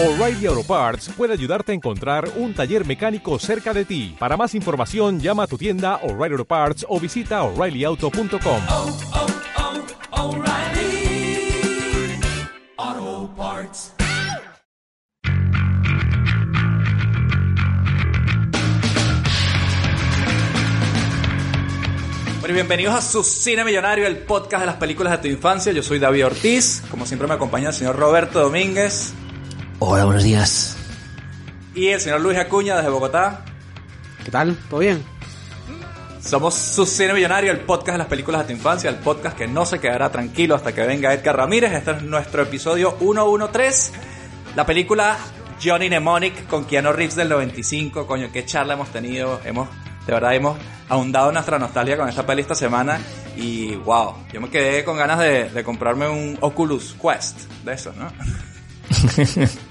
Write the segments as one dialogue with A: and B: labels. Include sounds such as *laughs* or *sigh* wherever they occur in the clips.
A: O'Reilly Auto Parts puede ayudarte a encontrar un taller mecánico cerca de ti. Para más información, llama a tu tienda O'Reilly Auto Parts o visita oreillyauto.com.
B: oh, oh, O'Reilly Auto Parts.
C: Bueno, bienvenidos a su Cine Millonario, el podcast de las películas de tu infancia. Yo soy David Ortiz, como siempre me acompaña el señor Roberto Domínguez
D: Hola, buenos días.
C: y el señor Luis Acuña desde Bogotá.
E: ¿Qué tal? ¿Todo bien?
C: Somos su Cine Millonario, el podcast de las películas de tu infancia, el podcast que no se quedará tranquilo hasta que venga Edgar Ramírez. Este es nuestro episodio 113, la película Johnny Mnemonic con Keanu Reeves del 95. Coño, qué charla hemos tenido. Hemos, de verdad, hemos ahondado nuestra nostalgia con esta peli esta semana. Y wow, yo me quedé con ganas de, de comprarme un Oculus Quest de esos, ¿no? *laughs*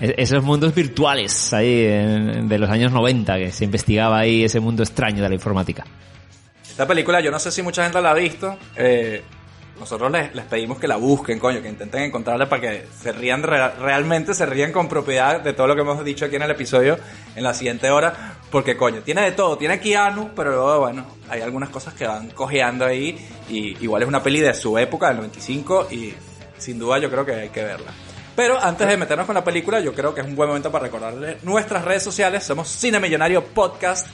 D: Es- Esos mundos virtuales ahí de los años 90 que se investigaba ahí ese mundo extraño de la informática.
C: Esta película, yo no sé si mucha gente la ha visto. eh, nosotros les, les pedimos que la busquen, coño, que intenten encontrarla para que se rían, re- realmente se rían con propiedad de todo lo que hemos dicho aquí en el episodio en la siguiente hora. Porque, coño, tiene de todo. Tiene Keanu, pero luego, bueno, hay algunas cosas que van cojeando ahí. Y igual es una peli de su época, del 95, y sin duda yo creo que hay que verla. Pero antes de meternos con la película, yo creo que es un buen momento para recordarles nuestras redes sociales. Somos Cine Millonario Podcast.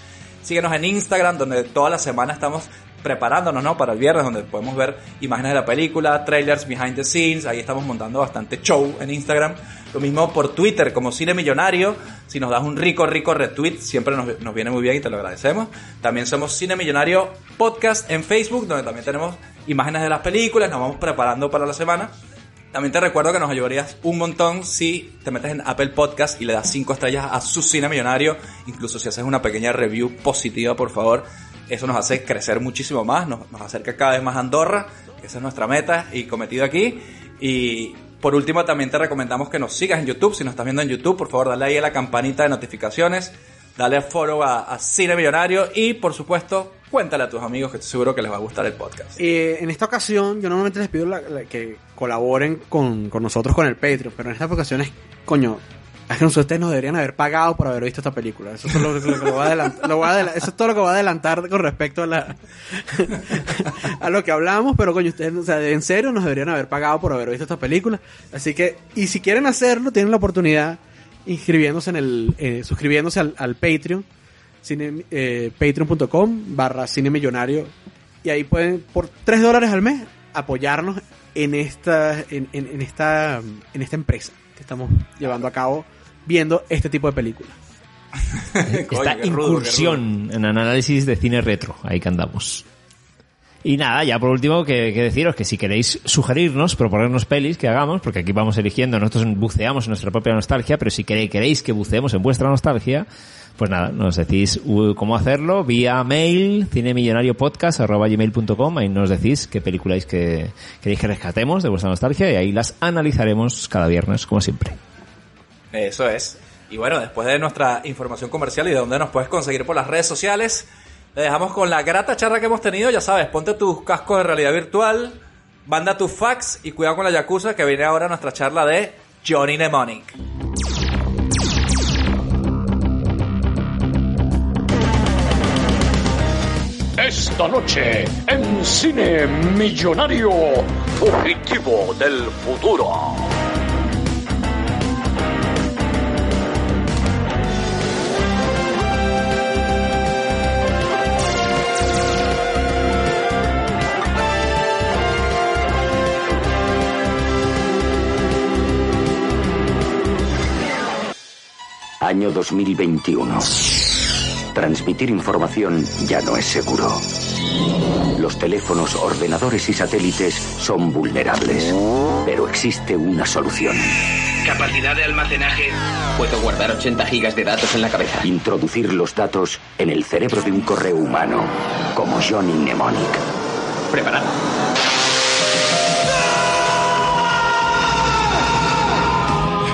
C: Síguenos en Instagram, donde toda la semana estamos preparándonos, ¿no? Para el viernes, donde podemos ver imágenes de la película, trailers, behind the scenes. Ahí estamos montando bastante show en Instagram. Lo mismo por Twitter, como Cine Millonario. Si nos das un rico, rico retweet, siempre nos, nos viene muy bien y te lo agradecemos. También somos Cine Millonario Podcast en Facebook, donde también tenemos imágenes de las películas. Nos vamos preparando para la semana. También te recuerdo que nos ayudarías un montón si te metes en Apple Podcast y le das 5 estrellas a su cine millonario. Incluso si haces una pequeña review positiva, por favor. Eso nos hace crecer muchísimo más, nos, acerca cada vez más a Andorra. Esa es nuestra meta y cometido aquí. Y por último, también te recomendamos que nos sigas en YouTube. Si nos estás viendo en YouTube, por favor, dale ahí a la campanita de notificaciones. Dale follow a, Cine Millonario. Y por supuesto, cuéntale a tus amigos que estoy seguro que les va a gustar el podcast.
E: Eh, en esta ocasión, yo normalmente les pido que colaboren con, con nosotros con el Patreon, pero en esta ocasión es, coño, es que ustedes nos deberían haber pagado por haber visto esta película. Eso es, todo lo, que- voy a adelantar, eso es todo lo que voy a adelantar con respecto a la *laughs* a lo que hablamos, pero coño, ustedes, o sea, en serio nos deberían haber pagado por haber visto esta película. Así que, y si quieren hacerlo, tienen la oportunidad inscribiéndose en el, eh, suscribiéndose al, al Patreon, cine, eh, patreon.com barra cine millonario. Y ahí pueden por 3 dólares al mes apoyarnos en esta en, en- en esta en esta empresa que estamos llevando a cabo viendo este tipo de películas. *laughs*
C: Coño,
D: Esta incursión en análisis de cine retro, ahí que andamos. Y nada, ya por último que, que deciros que si queréis sugerirnos, proponernos pelis que hagamos, porque aquí vamos eligiendo, nosotros buceamos en nuestra propia nostalgia, pero si queréis, que buceemos en vuestra nostalgia, pues nada, nos decís uh, cómo hacerlo vía mail, cinemillonariopodcast.com, ahí nos decís qué películas que queréis que rescatemos de vuestra nostalgia y ahí las analizaremos cada viernes, como siempre.
C: Eso es. Y bueno, después de nuestra información comercial y de dónde nos puedes conseguir por las redes sociales, te dejamos con la grata charla que hemos tenido. Ya sabes, ponte tus cascos de realidad virtual, manda tu fax y cuidado con la Yakuza que viene ahora nuestra charla de Johnny Mnemonic.
F: Esta noche en Cine Millonario, Fugitivo del Futuro.
G: Año 2021. Transmitir información ya no es seguro. Los teléfonos, ordenadores y satélites son vulnerables. Pero existe una solución.
H: Capacidad de almacenaje. Puedo guardar 80 gigas de datos en la cabeza.
G: Introducir los datos en el cerebro de un correo humano, como Johnny Mnemonic.
H: Preparado.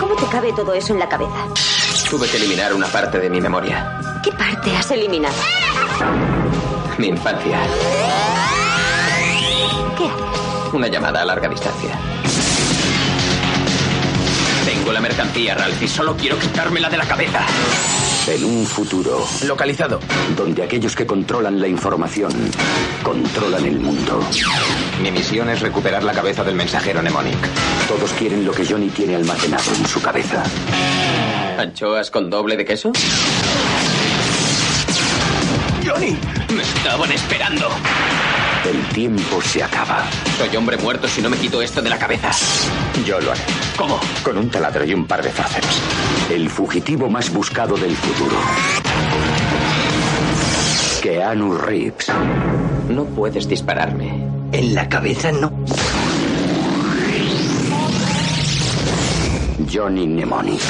I: ¿Cómo te cabe todo eso en la cabeza?
H: Tuve que eliminar una parte de mi memoria.
I: ¿Qué parte has eliminado?
H: Mi infancia.
I: ¿Qué haces?
H: Una llamada a larga distancia. Tengo la mercancía, Ralph, y solo quiero quitármela de la cabeza.
G: En un futuro
H: Localizado.
G: donde aquellos que controlan la información controlan el mundo.
H: Mi misión es recuperar la cabeza del mensajero Mnemonic.
G: Todos quieren lo que Johnny tiene almacenado en su cabeza.
H: ¿Anchoas con doble de queso? ¡Johnny! Me estaban esperando.
G: El tiempo se acaba.
H: Soy hombre muerto si no me quito esto de la cabeza.
G: Yo lo haré.
H: ¿Cómo?
G: Con un taladro y un par de forceps. El fugitivo más buscado del futuro. Keanu Reeves.
H: No puedes dispararme.
G: En la cabeza no. Johnny Mnemonic.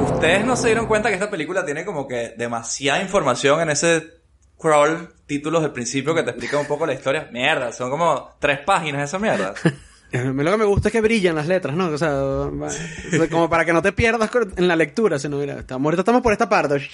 C: Ustedes no se dieron cuenta que esta película tiene como que demasiada información en ese crawl, títulos del principio que te explican un poco la historia. Mierda, son como tres páginas esa mierda. *laughs*
E: Lo que me gusta es que brillan las letras, ¿no? O sea, como para que no te pierdas en la lectura, sino mira, estamos, ahorita estamos por esta parte.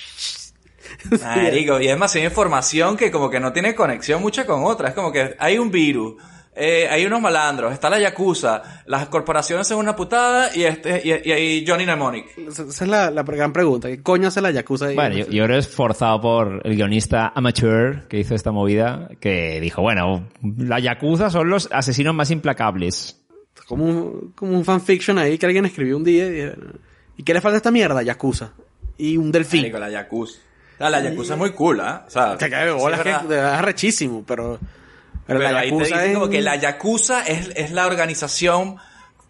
E: *laughs*
C: Marico, y es demasiada información que como que no tiene conexión mucha con otra. Es como que hay un virus, eh, hay unos malandros, está la Yakuza, las corporaciones son una putada y este y, y hay Johnny Mnemonic.
E: Esa esa es la, la gran pregunta. ¿Qué coño hace la Yakuza ahí?
D: Bueno, yo, yo creo que es forzado por el guionista amateur que hizo esta movida, que dijo, bueno, la Yakuza son los asesinos más implacables.
E: Como un, como un fanfiction ahí que alguien escribió un día y ¿y qué le falta a esta mierda? Yakuza. Y un delfín.
C: Marico, la Yakuza. Ah, la Yakuza es muy cool, ¿ah? O sea,
E: Que cae bolas,
C: es
E: que es rechísimo, pero... Pero,
C: Pero
E: la
C: ahí te dicen
E: es...
C: como que la Yakuza es, es la organización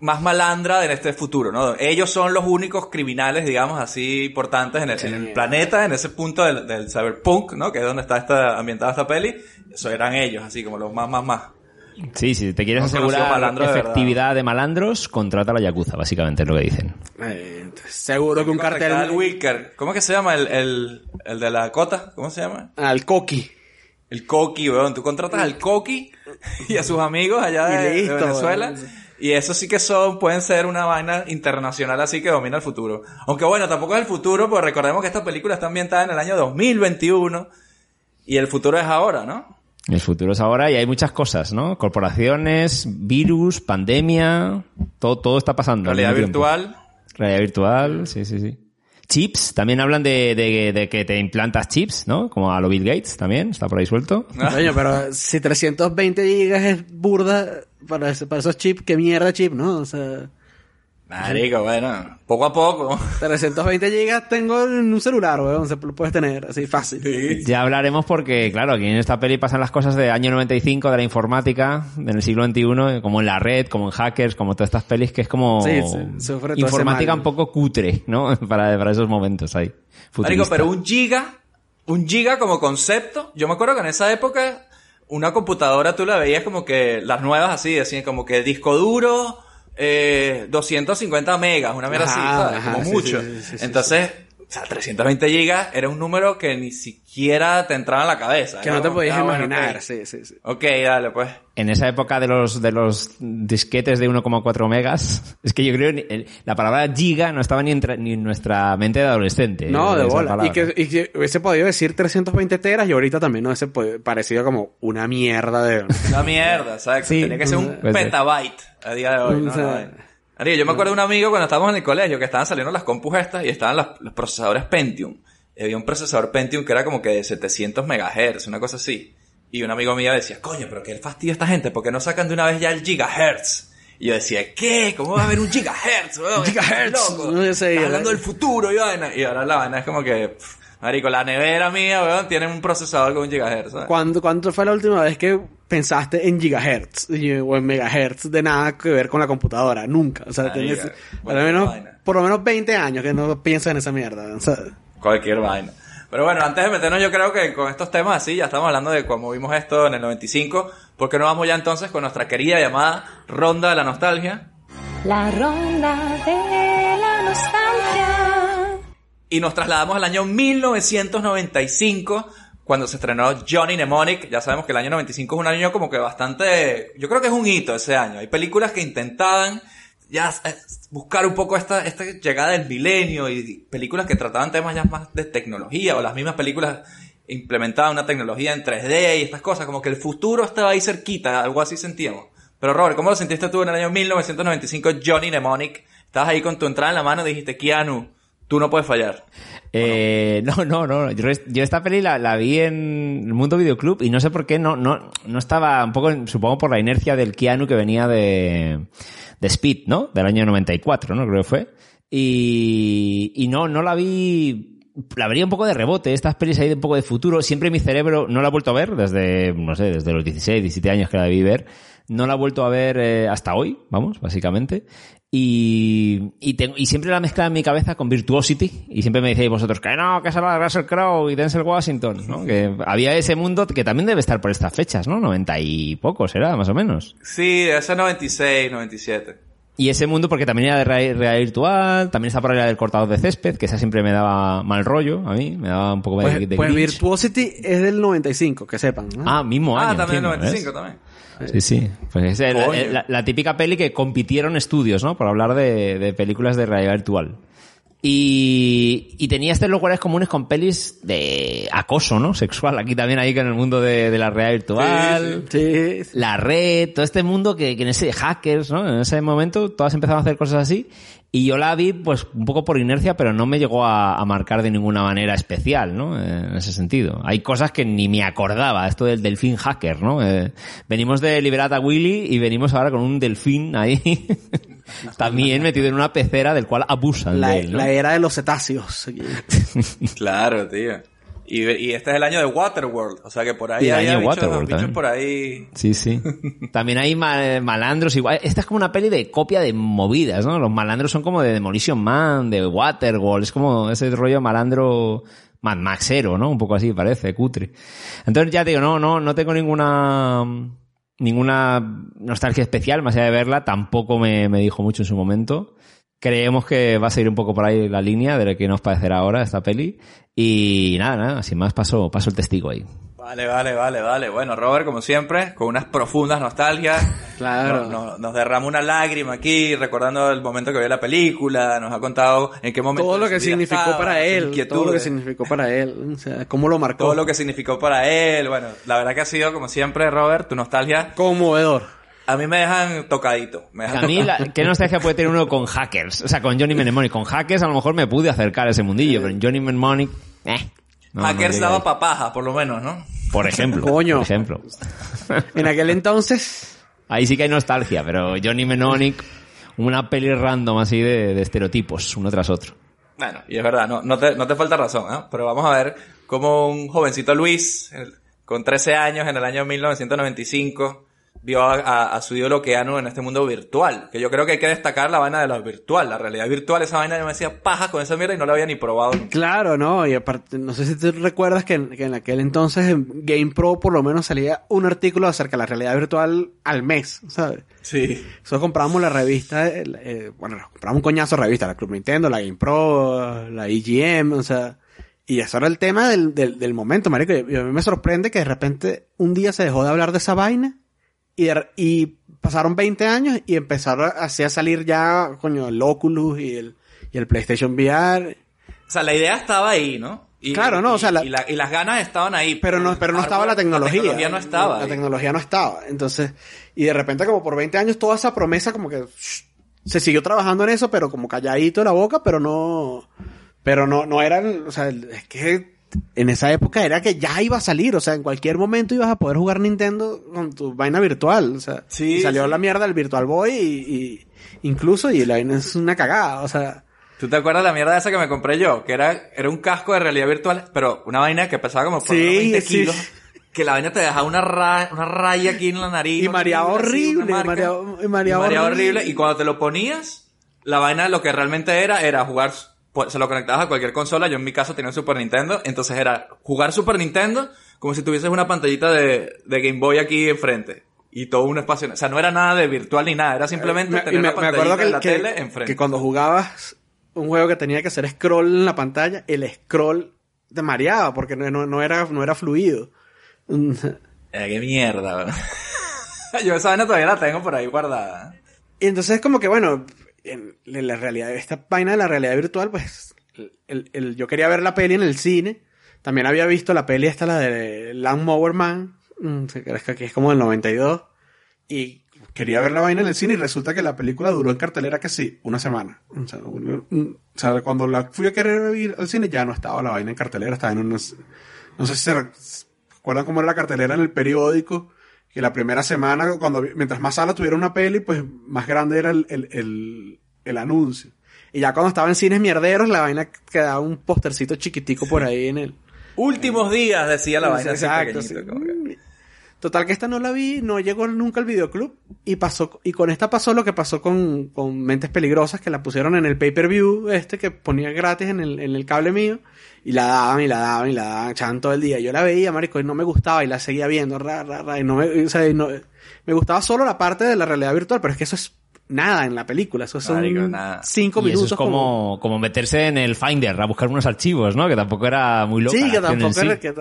C: más malandra de este futuro, ¿no? Ellos son los únicos criminales, digamos así, importantes en el, en el planeta, en ese punto del, del cyberpunk, ¿no? Que es donde está esta, ambientada esta peli. Eso eran ellos, así como los más, más, más.
D: Sí, si te quieres
C: No
D: asegurar
C: de
D: efectividad de malandros, contrata a la Yakuza, básicamente es lo que dicen.
E: Eh, seguro que un
C: Al
E: cartel...
C: Wilker. ¿Cómo es que se llama el, el, el de la cota? ¿Cómo se llama?
E: Al coqui.
C: El Coqui, weón. Tú contratas al Coqui y a sus amigos allá de,
E: Y listo,
C: de Venezuela.
E: weón.
C: Y eso sí que son, pueden ser una vaina internacional así que domina el futuro. Aunque bueno, tampoco es el futuro, porque recordemos que esta película está ambientada en el año 2021 y el futuro es ahora, ¿no?
D: El futuro es ahora y hay muchas cosas, ¿no? Corporaciones, virus, pandemia, todo, todo está pasando. al
C: Realidad virtual.
D: Realidad virtual, sí, sí, sí. Chips, también hablan de, de- de que te implantas chips, ¿no? Como a lo Bill Gates también, está por ahí suelto.
E: Coño, pero si 320 gigas es burda para, ese- para esos chips, qué mierda chip, ¿no? O sea,
C: Marico, bueno, poco a poco. *laughs*
E: 320 gigas tengo en un celular, weón, se lo puedes tener así fácil.
D: Ya hablaremos porque, claro, aquí en esta peli pasan las cosas de año 95, de la informática, en el siglo XXI, como en la red, como en hackers, como todas estas pelis que es como
E: Sí, sí,
D: informática un poco cutre, ¿no? *laughs* Para, para esos momentos ahí.
C: Marico,
D: Futurista.
C: pero un giga, un giga como concepto, yo me acuerdo que en esa época una computadora tú la veías como que las nuevas así, decían como que disco duro, eh, 250 megas, una mierda así,
E: Ajá,
C: ¿sabes?
E: ajá,
C: como
E: sí,
C: mucho.
E: sí, sí,
C: Entonces, o sea, 320 gigas era un número que ni siquiera te entraba en la cabeza.
E: Que no te podías
C: ah,
E: imaginar,
C: ok.
E: sí, sí, sí.
C: Ok, dale, pues.
D: En esa época de los, de los disquetes de 1,4 megas, *laughs* es que yo creo que la palabra giga no estaba ni en, ni en nuestra mente de adolescente.
E: No, de bola.
D: palabra.
E: Y que, y que hubiese podido decir 320 teras y ahorita también no hubiese parecido como una mierda de...
C: La mierda, ¿sabes?
D: Sí,
C: Tenía que ser un
D: puede ser.
C: petabyte a día de hoy, ¿no?
E: O sea.
C: Ariel, yo me acuerdo de un amigo cuando estábamos en el colegio que estaban saliendo las compus estas y estaban los procesadores Pentium. Y había un procesador Pentium que era como que de 700 megahertz, una cosa así. Y un amigo mío decía, coño, pero qué fastidio esta gente, ¿por qué no sacan de una vez ya el gigahertz? Y yo decía, ¿qué? ¿Cómo va a haber un gigahertz? weón? *laughs*
E: Gigahertz.
C: Loco.
E: No, sé,
C: hablando del futuro y vaina. Y ahora la vaina es como que, pff, marico, la nevera mía, weón, tiene un procesador con un gigahertz, ¿sabes?
E: ¿Cuándo, ¿Cuánto fue la última vez que pensaste en gigahertz y- o en megahertz de nada que ver con la computadora? Nunca. O sea, tienes por,
C: bueno,
E: lo menos,
C: vaina.
E: por lo menos 20 años que no piensas en esa mierda. Sea,
C: Cualquier vaina. Pero bueno, antes de meternos, yo creo que con estos temas así, ya estamos hablando de cómo vimos esto en el 95. ¿Por qué no vamos ya entonces con nuestra querida llamada Ronda de la Nostalgia?
J: La ronda de la nostalgia.
C: Y nos trasladamos al año 1995, cuando se estrenó Johnny Mnemonic. Ya sabemos que el año 95 es un año como que bastante... Yo creo que es un hito ese año. Hay películas que intentaban ya eh, buscar un poco esta, esta llegada del milenio y películas que trataban temas ya más de tecnología o las mismas películas implementaban una tecnología en 3D y estas cosas, como que el futuro estaba ahí cerquita, algo así sentíamos. Pero Robert, ¿cómo lo sentiste tú en el año 1995 Johnny Mnemonic Estabas ahí con tu entrada en la mano y dijiste, Keanu, tú no puedes fallar.
D: Eh, no, no, no. Yo, esta peli la, vi en el Mundo Videoclub y no sé por qué no, no, no estaba un poco, supongo por la inercia del Keanu que venía de, de Speed, ¿no? Del año 94, ¿no? Creo que fue. Y, y no, no la vi, la vería un poco de rebote. Estas pelis ahí de un poco de futuro. Siempre mi cerebro no la he vuelto a ver desde, no sé, desde los 16, 17 años que la debí ver. No la he vuelto a ver eh, hasta hoy, vamos, básicamente. Y, y, tengo- y siempre la mezcla en mi cabeza con Virtuosity. Y siempre me decíais vosotros que no, que salga Russell Crowe y Denzel Washington, ¿no? Que había ese mundo que también debe estar por estas fechas, ¿no? 90 y poco será, más o menos.
C: Sí, ese 96, 97.
D: Y ese mundo porque también era de realidad virtual, también está por ahí la del cortador de césped, que esa siempre me daba mal rollo a mí, me daba un poco de,
E: Pues,
D: de
E: pues
D: cringe.
E: Virtuosity es del 95, que sepan. ¿no?
D: Ah, mismo año.
C: Ah, también el
D: encima, ¿ves?
C: 95 también.
D: Sí, sí. Pues es la, la- la típica peli que compitieron estudios, ¿no? Por hablar de, de películas de realidad virtual. Y, y tenía estos lugares comunes con pelis de acoso, ¿no? Sexual. Aquí también ahí que en el mundo de, de la realidad virtual.
E: Sí, sí.
D: La red, todo este mundo que, que en ese hackers, ¿no? En ese momento todas empezaban a hacer cosas así. Y yo la vi, pues, un poco por inercia, pero no me llegó a, a marcar de ninguna manera especial, ¿no? Eh, En ese sentido. Hay cosas que ni me acordaba. Esto del delfín hacker, ¿no? Eh, venimos de Liberad a Willy y venimos ahora con un delfín ahí. *laughs* También metido en una pecera del cual abusan
E: La,
D: de él, ¿no?
E: la era de los cetáceos. *laughs*
C: Claro, tío. Y, y este es el año de Waterworld. O sea que por ahí
D: el
C: hay bichos,
D: Waterworld
C: bichos
D: también.
C: por ahí.
D: Sí, sí. *laughs* También hay ma- malandros igual. Esta es como una peli de copia de movidas, ¿no? Los malandros son como de Demolition Man, de Waterworld. Es como ese rollo malandro Mad Maxero, ¿no? Un poco así parece, cutre. Entonces ya te digo, no, no, no tengo ninguna ninguna nostalgia especial, más allá de verla, tampoco me, me dijo mucho en su momento. Creemos que va a seguir un poco por ahí la línea de lo que nos parecerá ahora esta peli. Y nada, nada, sin más paso, paso el testigo ahí.
C: Vale, vale, vale, vale. Bueno, Robert, como siempre, con unas profundas nostalgias. *laughs*
E: Claro.
C: Nos, nos- nos derrama una lágrima aquí, recordando el momento que vio la película. Nos ha contado en qué momento.
E: Todo lo que significó
C: estaba,
E: para él. Todo lo que significó para él. O sea, cómo lo marcó.
C: todo lo que significó para él. Bueno, la verdad que ha sido, como siempre, Robert, tu nostalgia.
E: Conmovedor.
C: A mí me dejan tocadito. Me dejan
D: A mí, la, ¿qué nostalgia puede tener uno con hackers? O sea, con Johnny Mnemonic. Con hackers a lo mejor me pude acercar a ese mundillo, pero en Johnny Mnemonic, eh. No,
C: Hackers daba papaja, por lo menos, ¿no?
D: Por ejemplo.
E: Coño.
D: Por ejemplo. *laughs*
E: En aquel entonces,
D: Ahí sí que hay nostalgia, pero Johnny Mnemonic, una peli random así de, de estereotipos, uno tras otro.
C: Bueno, y es verdad, no, no, te, no te falta razón, ¿eh? Pero vamos a ver cómo un jovencito Luis, el- con 13 años en el año 1995, vio a, a- a su ídolo Keanu en este mundo virtual. Que yo creo que hay que destacar la vaina de lo virtual, la realidad virtual, esa vaina yo me decía paja con esa mierda y no la había ni probado nunca.
E: claro, ¿no? Y aparte, no sé si tú recuerdas que en, que en aquel entonces en GamePro por lo menos salía un artículo acerca de la realidad virtual al mes, ¿sabes?
C: Sí.
E: Nosotros comprábamos la revista, eh, eh, bueno, compramos un coñazo de revista, la Club Nintendo, la GamePro, la EGM, o sea, y eso era el tema del, del, del momento, marico. Y a mí me sorprende que de repente un día se dejó de hablar de esa vaina y, y pasaron 20 años y empezaron así a salir ya, coño, el Oculus y el, y el PlayStation VR.
C: O sea, la idea estaba ahí, ¿no? Y,
E: Claro, no, o sea,
C: y-
E: la-
C: y, la- y las ganas estaban ahí.
E: Pero no, pero no estaba la tecnología.
C: La tecnología no estaba.
E: La
C: ahí.
E: tecnología no estaba. Entonces, y de repente como por 20 años toda esa promesa como que shh, se siguió trabajando en eso, pero como calladito de la boca, pero no, pero no, no eran, o sea, es que en esa época era que ya iba a salir, o sea, en cualquier momento ibas a poder jugar Nintendo con tu vaina virtual, o sea,
C: Sí,
E: y salió
C: sí.
E: la mierda del Virtual Boy y, y incluso, y la vaina es una cagada, o sea,
C: ¿Tú te acuerdas la mierda esa que me compré yo? Que era, era un casco de realidad virtual, pero una vaina que pesaba como por
E: Sí,
C: lo menos 20
E: sí.
C: kilos. Que la vaina te dejaba una, ra- una raya aquí en la nariz.
E: y mareaba
C: horrible, así, marca.
E: mareaba,
C: Y
E: mareaba horrible.
C: horrible. Y cuando te lo ponías, la vaina lo que realmente era, era jugar, pues, se lo conectabas a cualquier consola. Yo en mi caso tenía un Super Nintendo. Entonces era jugar Super Nintendo como si tuvieses una pantallita de, de Game Boy aquí enfrente. Y todo un espacio. O sea, no era nada de virtual ni nada. Era simplemente
E: Me-
C: tener
E: me,
C: la
E: me acuerdo que,
C: de la
E: que-
C: tele enfrente.
E: que cuando jugabas un juego que tenía que hacer scroll en la pantalla, el scroll te mareaba porque no, no, no era, no era fluido. *laughs*
C: Eh, qué mierda. *laughs* Yo esa vaina todavía la tengo por ahí guardada.
E: Y entonces como que bueno, en, la realidad, esta vaina de la realidad virtual, pues el, el- yo quería ver la peli en el cine. También había visto la peli esta, la de Land Mower Man, mm, que es como del 92. Y quería ver la vaina en el cine y resulta que la película duró en cartelera que sí, una semana. O sea, un- cuando la fui a querer ir al cine ya no estaba la vaina en cartelera, estaba en unos... No sé si se recuerdan cómo era la cartelera en el periódico, que la primera semana, cuando mientras más sala tuviera una peli, pues más grande era el, el, el, el anuncio. Y ya cuando estaba en cines mierderos, la vaina quedaba un postercito chiquitico por ahí en el...
C: Últimos días, decía la vaina. así
E: Exacto,
C: pequeñito,
E: sí. Total que esta no la vi, no llegó nunca al videoclub y pasó y con esta pasó lo que pasó con, con Mentes Peligrosas que la pusieron en el pay-per-view este que ponía gratis en el, en el cable mío y la daban y la daban y la daban, echaban todo el día. Yo la veía, marico, y no me gustaba y la seguía viendo, ra, ra, ra, y no me, o sea, y no- me gustaba solo la parte de la realidad virtual, pero es que eso es nada en la película, eso son
C: Marico,
E: cinco
D: Y eso
E: minutos
D: es como, como meterse en el Finder a buscar unos archivos, ¿no? Que tampoco era muy loco.
E: Sí, que tampoco era que,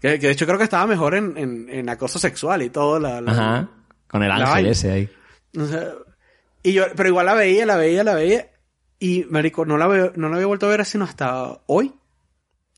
E: que, que de hecho creo que estaba mejor en, en, en acoso sexual y todo la, la-
D: Ajá. Con el ángel
E: vaina.
D: ese ahí.
E: O sea, y yo, pero igual la veía, la veía, la veía. Y, marico, no la, veo, no la había vuelto a ver sino hasta hoy.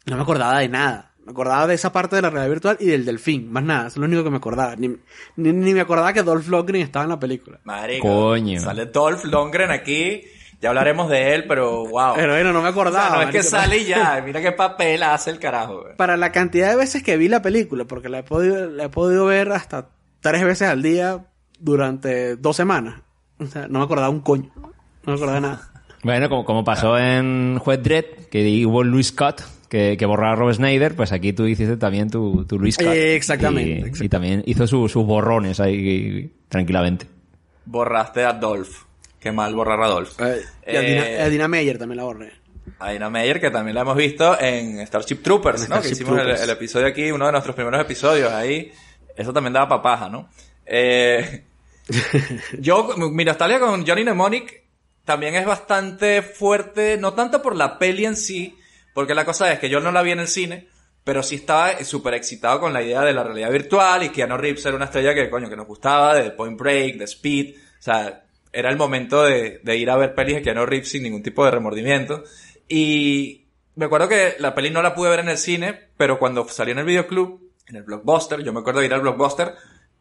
E: No me acordaba de nada. Me acordaba de esa parte de la realidad virtual y del delfín. Más nada, eso es lo único que me acordaba. Ni, ni, ni me acordaba que Dolph Lundgren estaba en la película.
C: Marico,
D: Coño.
C: Sale Dolph Lundgren aquí. Ya hablaremos de él, pero wow.
E: Pero bueno, no me
C: O sea,
E: acordaba.
C: no es que sale y ya. Mira qué papel hace el carajo. güey.
E: Para la cantidad de veces que vi la película, porque la he podido, la he podido ver hasta tres veces al día durante dos semanas. O sea, no me acordaba un coño. No me acordaba de nada.
D: Bueno, como, como pasó en Juez Dredd, que hubo Luis Scott, que, que borraba a Rob Snyder, pues aquí tú hiciste también tu, tu Luis Scott.
E: Eh, exactamente,
D: Y,
E: exactamente.
D: y también hizo su- sus borrones ahí tranquilamente.
C: Borraste a Dolph. Qué mal borrar a Dolph.
E: Y a Dina,
C: Eh,
E: a Dina Meyer también la borré.
C: A Dina Meyer, que también la hemos visto en Starship Troopers,
E: En
C: ¿no? que hicimos el,
E: Troopers.
C: el episodio aquí, uno de nuestros primeros episodios ahí. Eso también daba papaja, ¿no? Eh, *laughs* yo, mi nostalgia con Johnny Mnemonic también es bastante fuerte, no tanto por la peli en sí, porque la cosa es que yo no la vi en el cine, pero sí estaba súper excitado con la idea de la realidad virtual y Keanu Reeves era una estrella que, coño, que nos gustaba, de Point Break, de Speed, o sea, era el momento de, ir a ver pelis de Keanu Reeves sin ningún tipo de remordimiento. Y me acuerdo que la peli no la pude ver en el cine, pero cuando salió en el videoclub, en el blockbuster, yo me acuerdo de ir al blockbuster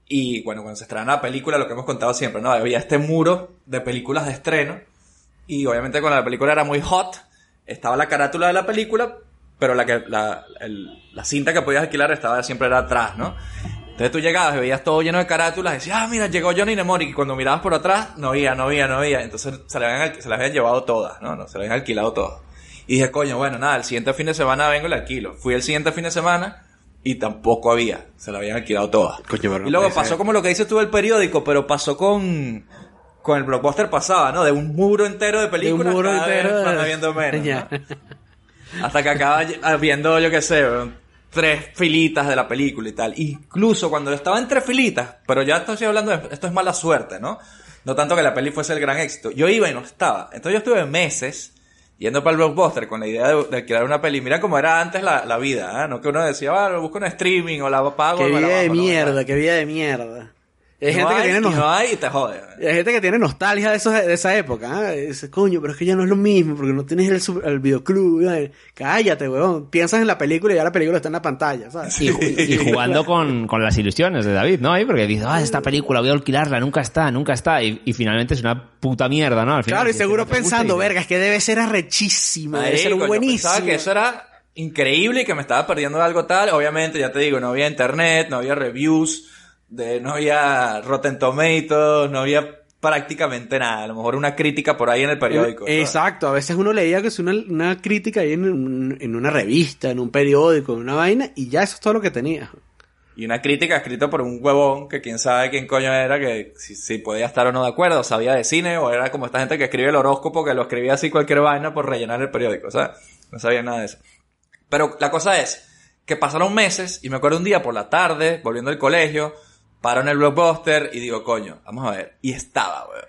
C: y bueno, cuando se estrenaba la película, lo que hemos contado siempre, ¿no? Había este muro de películas de estreno y obviamente cuando la película era muy hot, estaba la carátula de la película, pero la cinta que podías alquilar estaba siempre era atrás, ¿no? Entonces tú llegabas y veías todo lleno de carátulas y decías, ah, mira, llegó Johnny Mnemonic. Y cuando mirabas por atrás, no había, no había, no había. Entonces se las habían, al- se las habían llevado todas, ¿no? no se las habían alquilado todas. Y dije, coño, bueno, nada, el siguiente fin de semana vengo y la alquilo. Fui el siguiente fin de semana y tampoco había. Se la habían alquilado todas.
E: Coño, pero no
C: y luego pasó
E: ser.
C: como lo que dices tú del periódico, pero pasó con, con el blockbuster pasaba, ¿no? De un muro entero de películas.
E: muro
C: cada vez
E: entero de-
C: van habiendo menos. *laughs* ¿no? Hasta que acaba ll- habiendo, yo qué sé, tres filitas de la película y tal. Incluso cuando estaba en tres filitas, pero ya estoy hablando de, esto es mala suerte, ¿no? No tanto que la peli fuese el gran éxito. Yo iba y no estaba. Entonces yo estuve meses yendo para el blockbuster con la idea de, de alquilar una peli. Mira cómo era antes la, la vida, ¿eh? No que uno decía, ah, lo busco en streaming o la pago.
E: Qué vida de
C: bajo", no,
E: mierda, qué vida de mierda. Y hay
C: no
E: gente que tiene
C: y
E: nos-
C: no hay y te jode.
E: y hay gente que tiene nostalgia de, esos, de esa época. ¿eh? Y dice, coño, pero es que ya no es lo mismo porque no tienes el, sub- el videoclub. ¿eh? Cállate, weón. Piensas en la película y ya la película está en la pantalla, ¿sabes?
D: Y, ju- y *laughs* jugando con, con las ilusiones de David, ¿no? Ahí porque dice, ah, esta película voy a alquilarla, nunca está, nunca está. Y, y finalmente es una puta mierda, ¿no? Al final,
E: Claro, y
D: si
E: seguro
D: no
E: pensando,
D: y-
E: verga, es que debe ser arrechísima, debe ser buenísima.
C: pensaba que eso era increíble y que me estaba perdiendo de algo tal. Obviamente, ya te digo, no había internet, no había reviews, de, no había Rotten Tomatoes, no había prácticamente nada. A lo mejor una crítica por ahí en el periódico. ¿sabes?
E: Exacto, a veces uno leía que es una, una crítica ahí en, un- en una revista, en un periódico, en una vaina, y ya eso es todo lo que tenía.
C: Y una crítica escrita por un huevón que quién sabe quién coño era, que si, si podía estar o no de acuerdo, sabía de cine, o era como esta gente que escribe el horóscopo, que lo escribía así cualquier vaina por rellenar el periódico, o sea, no sabía nada de eso. Pero la cosa es que pasaron meses y me acuerdo un día por la tarde, volviendo del colegio, paro en el blockbuster y digo, coño, vamos a ver. Y estaba, weón.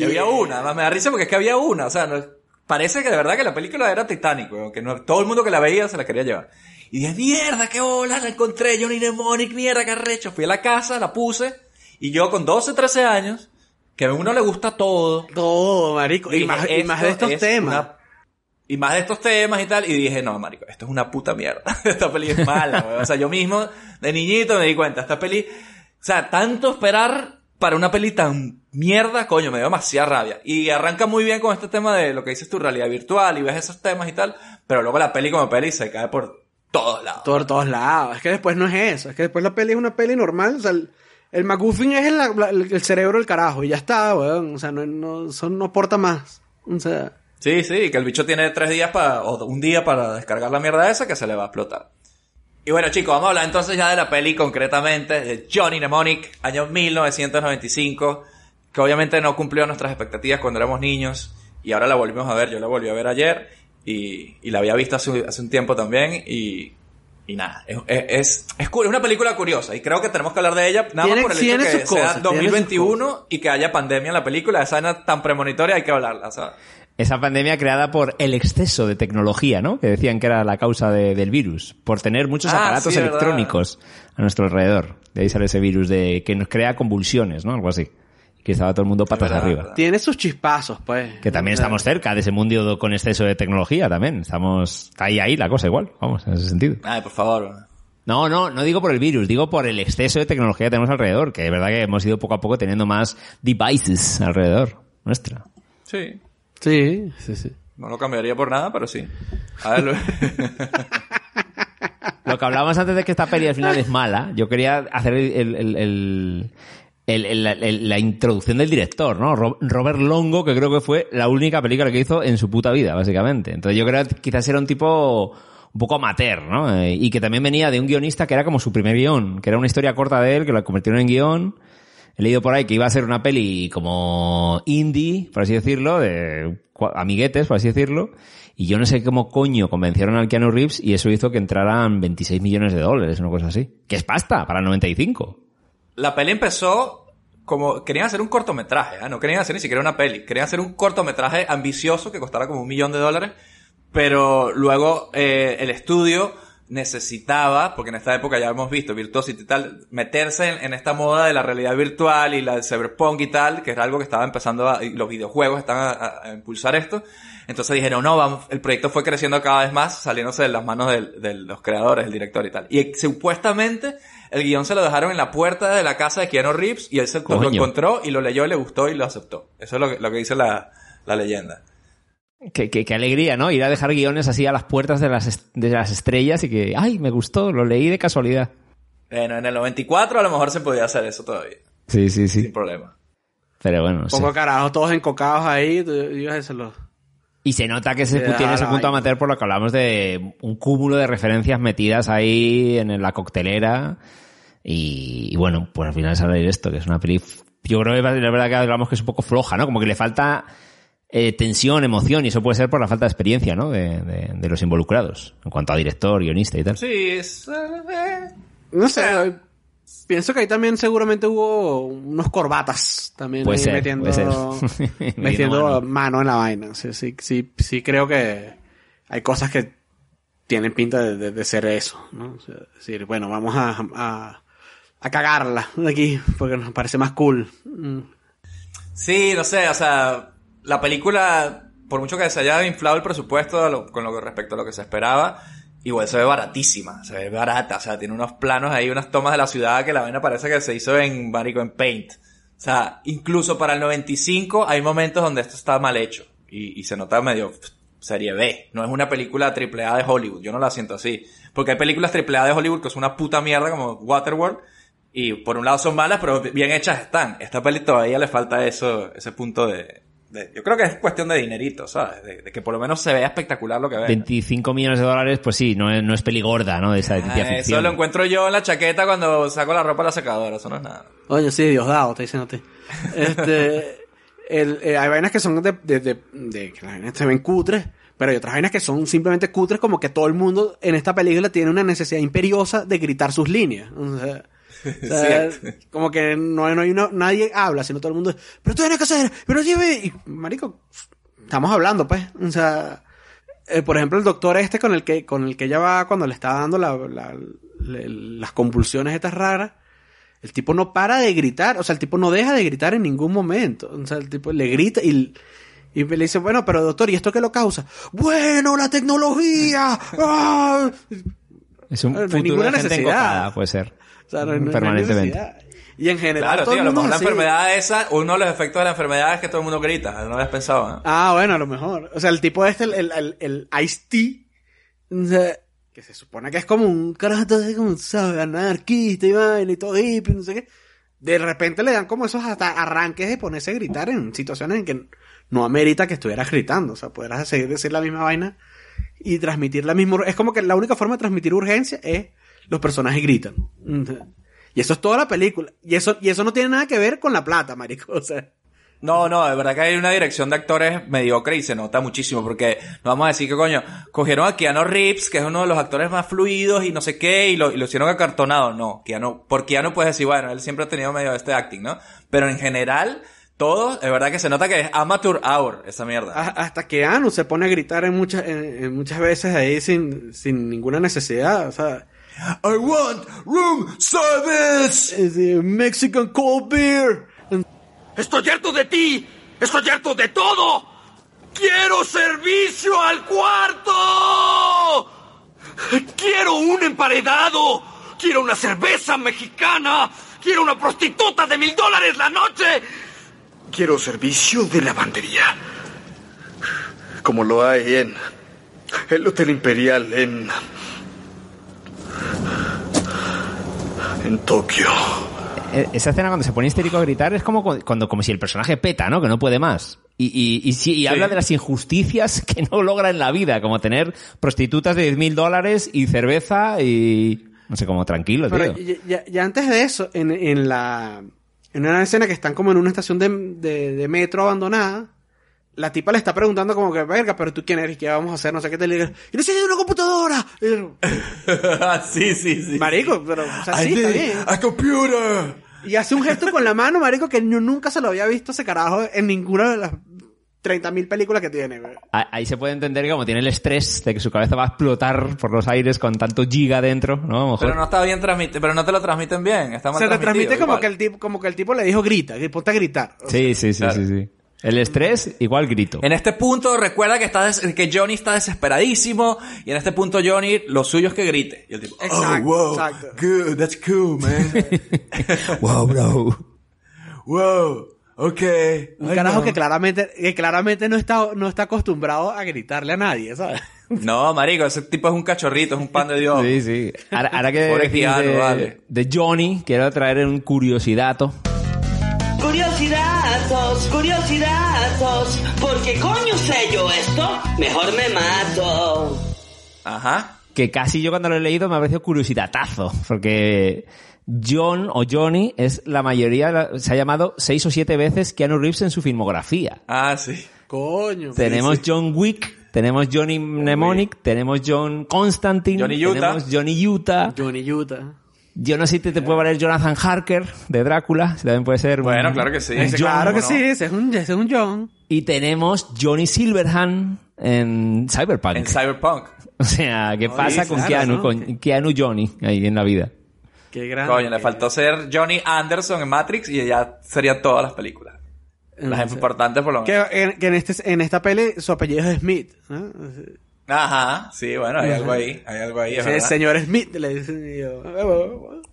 C: Y había una, además me da risa porque es que había una, o sea, no- parece que de verdad que la película era Titanic, weón, que no, todo el mundo que la veía se la quería llevar. Y dije, mierda, qué bola, la encontré, Johnny Mnemonic, mierda, qué arrecho. Fui a la casa, la puse, y yo con 12, 13 años, que a uno le gusta todo.
E: Todo, marico. Y
C: dije,
E: más, y más de
C: esto
E: estos
C: es
E: temas.
C: una- y más de estos temas y tal, y dije, no, marico, esto es una puta mierda. *laughs* esta peli es mala, weón. O sea, yo mismo, de niñito, me di cuenta, esta peli, o sea, tanto esperar para una peli tan mierda, coño, me dio demasiada rabia. Y arranca muy bien con este tema de lo que dices tu realidad virtual y ves esos temas y tal, pero luego la peli como peli se cae por todos lados.
E: Por todos lados. Es que después no es eso. Es que después la peli es una peli normal. O sea, el, el MacGuffin es el, el- el cerebro del carajo. Y ya está, weón. O sea, no, no, eso no aporta más. O sea,
C: Sí, sí, que el bicho tiene tres días para, o un día para descargar la mierda esa que se le va a explotar. Y bueno, chicos, vamos a hablar entonces ya de la peli concretamente, de Johnny Mnemonic, año 1995, que obviamente no cumplió nuestras expectativas cuando éramos niños, y ahora la volvimos a ver, yo la volví a ver ayer, y, y la había visto hace, hace un tiempo también, y, y nada, es, es, es, una película curiosa, y creo que tenemos que hablar de ella, nada
E: Tiene-
C: más por el hecho que
E: cosas,
C: sea
E: tiene sus
C: 2021 y que haya pandemia en la película, esa vaina tan premonitoria hay que hablarla, ¿sabes?
D: Esa pandemia creada por el exceso de tecnología, ¿no? Que decían que era la causa de- del virus. Por tener muchos
C: Ah,
D: aparatos
C: sí, ¿verdad?
D: electrónicos a nuestro alrededor. De ahí sale ese virus de que nos crea convulsiones, ¿no? Algo así. Y que estaba todo el mundo patas
C: verdad,
D: arriba.
C: verdad.
E: tiene sus chispazos, pues.
D: Que también estamos cerca de ese mundo con exceso de tecnología también. Estamos está ahí, ahí la cosa igual. Vamos, en ese sentido.
C: Ay, por favor.
D: No, no, no digo por el virus, digo por el exceso de tecnología que tenemos alrededor. Que es verdad que hemos ido poco a poco teniendo más devices alrededor nuestra.
C: Sí.
E: Sí, sí, sí.
C: No lo cambiaría por nada, pero sí. A ver, lo- *laughs*
D: Lo que hablábamos antes de que esta peli al final es mala, yo quería hacer el, el- el- el- el- el- el- la introducción del director, ¿no? Ro- Robert Longo, que creo que fue la única película que hizo en su puta vida, básicamente. Entonces yo creo que quizás era un tipo un poco amateur, ¿no? Eh, y que también venía de un guionista que era como su primer guion, que era una historia corta de él, que la convirtieron en guion. He leído por ahí que iba a ser una peli como indie, por así decirlo, de amiguetes, por así decirlo. Y yo no sé cómo coño convencieron al Keanu Reeves y eso hizo que entraran 26 millones de dólares, una cosa así. Que es pasta para el 95.
C: la peli empezó como... Querían hacer un cortometraje, ¿ah? No querían hacer ni siquiera una peli. Querían hacer un cortometraje ambicioso que costara como un millón de dólares. Pero luego eh, el estudio necesitaba, porque en esta época ya hemos visto Virtuosity y tal, meterse en, en esta moda de la realidad virtual y la del cyberpunk y tal, que era algo que estaba empezando a, y los videojuegos están a, impulsar esto. Entonces dijeron, no, vamos, el proyecto fue creciendo cada vez más, saliéndose de las manos de los creadores, el director y tal. Y supuestamente el guion se lo dejaron en la puerta de la casa de Keanu Reeves y él se lo encontró y lo leyó, le gustó y lo aceptó. Eso es lo que, lo que dice la, la leyenda.
D: Qué, qué- qué alegría, ¿no? Ir a dejar guiones así a las puertas de las, de las estrellas y que, ay, me gustó, lo leí de casualidad.
C: Bueno, en el 94 a lo mejor se podía hacer eso todavía,
D: Sí, sí,
C: sin
D: sí.
C: problema.
D: Pero bueno, no sé.
E: Pongo carajo, todos encocados ahí. tú- Dios, eso lo-
D: Y se nota que se
E: Ya,
D: tiene ese punto amateur por lo que hablamos de un cúmulo de referencias metidas ahí en la coctelera. Y, y bueno, pues al final sale esto, que es una peli... Yo creo que la verdad que hablamos que es un poco floja, ¿no? Como que le falta eh, tensión, emoción, y eso puede ser por la falta de experiencia, ¿no? De, de- de los involucrados, en cuanto a director, guionista y tal.
C: Sí, es... eh,
E: No sé, pienso que ahí también seguramente hubo unos corbatas también
D: Puede
E: ahí
D: ser,
E: metiendo,
D: puede ser. *laughs* *laughs*
E: metiendo
D: Metiendo
E: mano.
D: mano.
E: en la vaina. Sí, sí, sí, sí creo que hay cosas que tienen pinta de, de- de ser eso, ¿no? O sea, decir, bueno, vamos a, a, a cagarla de aquí porque nos parece más cool. Mm.
C: Sí, no sé, o sea, la película, por mucho que se haya inflado el presupuesto con lo respecto a lo que se esperaba, igual se ve baratísima, se ve barata, o sea, tiene unos planos ahí, unas tomas de la ciudad que la vaina parece que se hizo en Marico en Paint. O sea, incluso para el 95 hay momentos donde esto está mal hecho y, se nota medio serie B. No es una película triple A de Hollywood, yo no la siento así. Porque hay películas triple A de Hollywood que son una puta mierda como Waterworld y por un lado son malas, pero bien hechas están. Esta peli todavía le falta eso, ese punto de, de- yo creo que es cuestión de dinerito, ¿sabes? De, de que por lo menos se vea espectacular lo que ve.
D: 25 millones de dólares, pues sí, no es, no es peligorda, ¿no? De esa
C: Ah, eso lo encuentro yo en la chaqueta cuando saco la ropa a la secadora, eso no es nada.
E: Oye, sí, Diosdado, te dicen a ti. Este, *laughs* el, eh, hay vainas que son de, de, de, de- que las vainas se ven cutres, pero hay otras vainas que son simplemente cutres, como que todo el mundo en esta película tiene una necesidad imperiosa de gritar sus líneas. O sea, o *laughs* sea, como que no, no hay uno, nadie habla, sino todo el mundo, pero tú que hacer, pero lleve, y marico, estamos hablando, pues, o sea, eh, por ejemplo, el doctor este con el que, con el que ella va cuando le está dando la, la- le- las convulsiones estas raras, el tipo no para de gritar, o sea, el tipo no deja de gritar en ningún momento. O sea, el tipo le grita y, y le dice, bueno, pero doctor, ¿y esto qué lo causa? Bueno, la tecnología. *laughs* ¡Ah!
D: Es un
E: No
D: futuro
E: ninguna
D: de gente
E: necesidad.
D: encocada, puede ser.
E: Sea, no, no- no hay
D: Permanentemente.
E: Y en general
C: Claro,
E: todo
C: tío, a lo mejor la enfermedad esa, uno de los efectos de la enfermedad es que todo el mundo grita. No habías pensado, ¿eh?
E: Ah, bueno, a lo mejor. O sea, el tipo este, el, el, el, o sea, que se supone que es como un carajo como, ¿sabes? Anarquista y vaina y todo hippie, no sé qué. De repente le dan como esos hasta arranques de ponerse a gritar en situaciones en que no amerita que estuvieras gritando. O sea, podrás seguir decir la misma vaina y transmitir la misma... Es como que la única forma de transmitir urgencia es los personajes gritan. Y eso es toda la película. Y eso, y eso no tiene nada que ver con la plata, marico. O sea...
C: No, no, de verdad que hay una dirección de actores mediocre y se nota muchísimo porque no vamos a decir que coño, cogieron a Keanu Reeves, que es uno de los actores más fluidos y no sé qué, y lo, y lo hicieron acartonado. No, Keanu, por Keanu puedes decir, bueno, él siempre ha tenido medio de este acting, ¿no? Pero en general, todo, es verdad que se nota que es amateur hour, esa mierda.
E: A- Hasta que Anu se pone a gritar en muchas, en, en muchas veces ahí sin, sin ninguna necesidad. O sea,
C: I want room service.
E: Mexican cold beer.
F: Estoy harto de ti. Estoy harto de todo. Quiero servicio al cuarto. Quiero un emparedado. Quiero una cerveza mexicana. Quiero una prostituta de mil dólares la noche. Quiero servicio de lavandería. Como lo hay en el Hotel Imperial en... En Tokio.
D: Eh, Esa escena cuando se pone histérico a gritar es como cu- cuando como si el personaje peta, ¿no? Que no puede más. Y, y, y, sí, y habla de las injusticias *laughs* que no logra en la vida, como tener prostitutas de 10.000 dólares y cerveza y... No sé, como tranquilo,
E: Pero
D: tío.
E: ya, ya- ya antes de eso, en, en la, en una escena que están como en una estación de, de, de metro abandonada, la tipa le está preguntando como que, verga, pero tú quién eres, qué vamos a hacer, no sé qué te le diga, y necesito una computadora. Y yo, *laughs*
C: sí, sí, sí.
E: marico, pero, o sea,
C: I
E: sí, está bien.
C: a computer.
E: Y hace un gesto con la mano, marico, que yo nunca se lo había visto ese carajo en ninguna de las 30.000 películas que tiene, güey.
D: Ah, Ahí se puede entender que como tiene el estrés de que su cabeza va a explotar por los aires con tanto giga dentro, ¿no? A lo mejor-
C: Pero no está bien transmitido, pero no te lo transmiten bien. Está mal
E: Se te transmite como
C: igual.
E: que, el tipo, como que el tipo le dijo grita, que ponte a gritar. O sea,
D: Sí, sí, sí,
C: Claro.
D: sí, sí. El estrés, igual grito.
C: En este punto recuerda que está des- que Johnny está desesperadísimo y en este punto Johnny lo suyo es que grite. Y el tipo,
E: Exacto,
C: oh, wow,
E: exacto.
C: good, that's cool, man. *laughs*
D: wow, bro.
C: wow, okay.
E: Un
C: I
E: carajo que claramente, que claramente no está, no está acostumbrado a gritarle a nadie, ¿sabes? *laughs*
C: No, marico, ese tipo es un cachorrito, es un pan de Dios.
D: Sí, sí. Ahora, ahora que de,
C: vale.
D: de Johnny, quiero traer un curiosidato.
K: Curiosidazos, curiosidazos. ¿Por qué coño sé yo esto? Mejor me mato.
C: Ajá.
D: Que casi yo cuando lo he leído me ha parecido curiosidatazo. Porque John o Johnny es la mayoría, se ha llamado seis o siete veces Keanu Reeves en su filmografía.
C: Ah, sí.
E: Coño.
D: Tenemos John Wick, tenemos Johnny Mnemonic, tenemos John Constantine,
C: Johnny Utah.
D: tenemos Johnny Utah.
E: Johnny Utah.
D: Yo no sé si te, te puede valer Jonathan Harker de Drácula, si también puede ser. un-
C: Bueno, claro que sí.
D: un John.
E: Claro que
C: ¿no?
E: sí, ese es un, ese es un John.
D: Y tenemos Johnny Silverhand en Cyberpunk.
C: En Cyberpunk.
D: o sea, ¿qué pasa con
E: claro,
D: Keanu,
E: ¿no?
D: con Keanu Johnny ahí en la vida?
E: Qué grande.
C: Coño, le faltó ser Johnny Anderson en Matrix y ya serían todas las películas. Las
E: Mm,
C: importantes por lo menos.
E: Que, en, que en, este, en esta peli su apellido es Smith. ¿no?
C: Ajá, sí, bueno, hay algo ahí, hay algo ahí, es verdad.
E: señor Smith le dicen yo.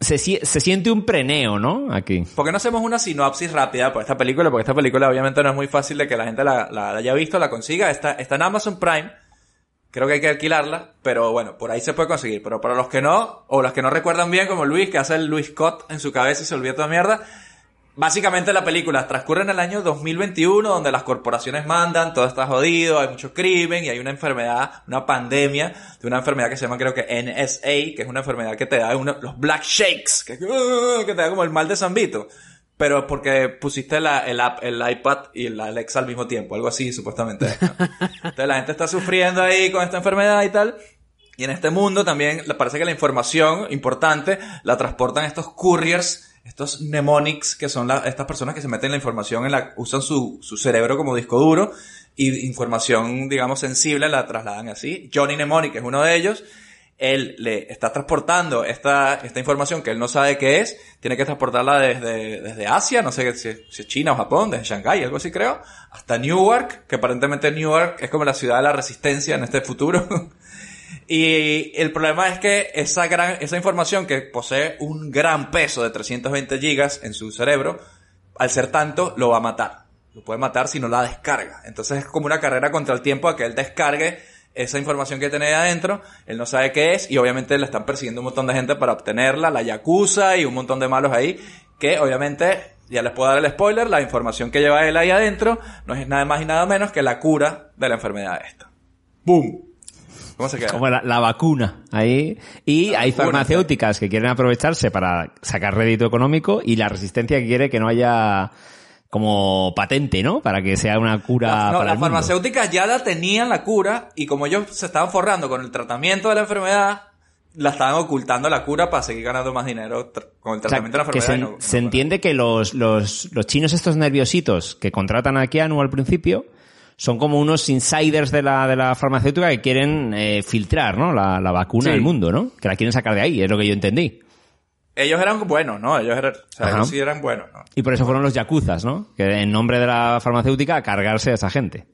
D: Se, sie- se siente un preneo, ¿no? Aquí.
C: ¿Por qué no hacemos una sinopsis rápida por esta película? Porque esta película obviamente no es muy fácil de que la gente la, la haya visto, la consiga. Está, está en Amazon Prime. Creo que hay que alquilarla, pero bueno, por ahí se puede conseguir. Pero para los que no, o los que no recuerdan bien, como Luis, que hace el Luis Scott en su cabeza y se olvida toda mierda. Básicamente la película transcurre en el año 2021, donde las corporaciones mandan, todo está jodido, hay mucho crimen y hay una enfermedad, una pandemia de una enfermedad que se llama creo que NSA, que es una enfermedad que te da uno- los black shakes, que, que te da como el mal de San Vito. Pero porque pusiste el, app, el iPad y la Alexa al mismo tiempo, algo así supuestamente. Entonces la gente está sufriendo ahí con esta enfermedad y tal. Y en este mundo también parece que la información importante la transportan estos couriers, estos mnemonics, que son la- estas personas que se meten la información en la, usan su, su cerebro como disco duro y información, digamos, sensible la trasladan así. Johnny Mnemonic es uno de ellos. Él le está transportando esta, esta información que él no sabe qué es, tiene que transportarla desde, desde Asia, no sé si, si es China o Japón, desde Shanghái, algo así creo, hasta Newark, que aparentemente Newark es como la ciudad de la resistencia en este futuro. *laughs* Y el problema es que esa gran, esa información que posee un gran peso de 320 gigas en su cerebro, al ser tanto, lo va a matar. Lo puede matar si no la descarga. Entonces es como una carrera contra el tiempo a que él descargue esa información que tiene ahí adentro, él no sabe qué es y obviamente le están persiguiendo un montón de gente para obtenerla, la Yakuza y un montón de malos ahí, que obviamente, ya les puedo dar el spoiler, la información que lleva él ahí adentro no es nada más y nada menos que la cura de la enfermedad esta. ¡Boom! ¿Cómo se queda?
D: Como la, la vacuna ahí. Y
C: La
D: hay
C: vacuna,
D: farmacéuticas que quieren aprovecharse para sacar rédito económico y la resistencia que quiere que no haya como patente, ¿no? Para que sea una cura
C: No,
D: para
C: las
D: el mundo.
C: farmacéuticas ya la tenían la cura y como ellos se estaban forrando con el tratamiento de la enfermedad, la estaban ocultando la cura para seguir ganando más dinero con el
D: O sea,
C: tratamiento de la
D: que
C: enfermedad.
D: se,
C: no-
D: entiende que los, los, los chinos estos nerviositos que contratan a Keanu al principio son como unos insiders de la, de la farmacéutica que quieren eh, filtrar, ¿no? La, la vacuna
C: Sí.
D: del mundo, ¿no? Que la quieren sacar de ahí, es lo que yo entendí.
C: Ellos eran buenos, ¿no? Ellos eran, o sea,
D: Ajá.
C: ellos sí eran buenos, ¿no?
D: Y por eso fueron los yakuzas, ¿no? Que en nombre de la farmacéutica a cargarse a esa gente.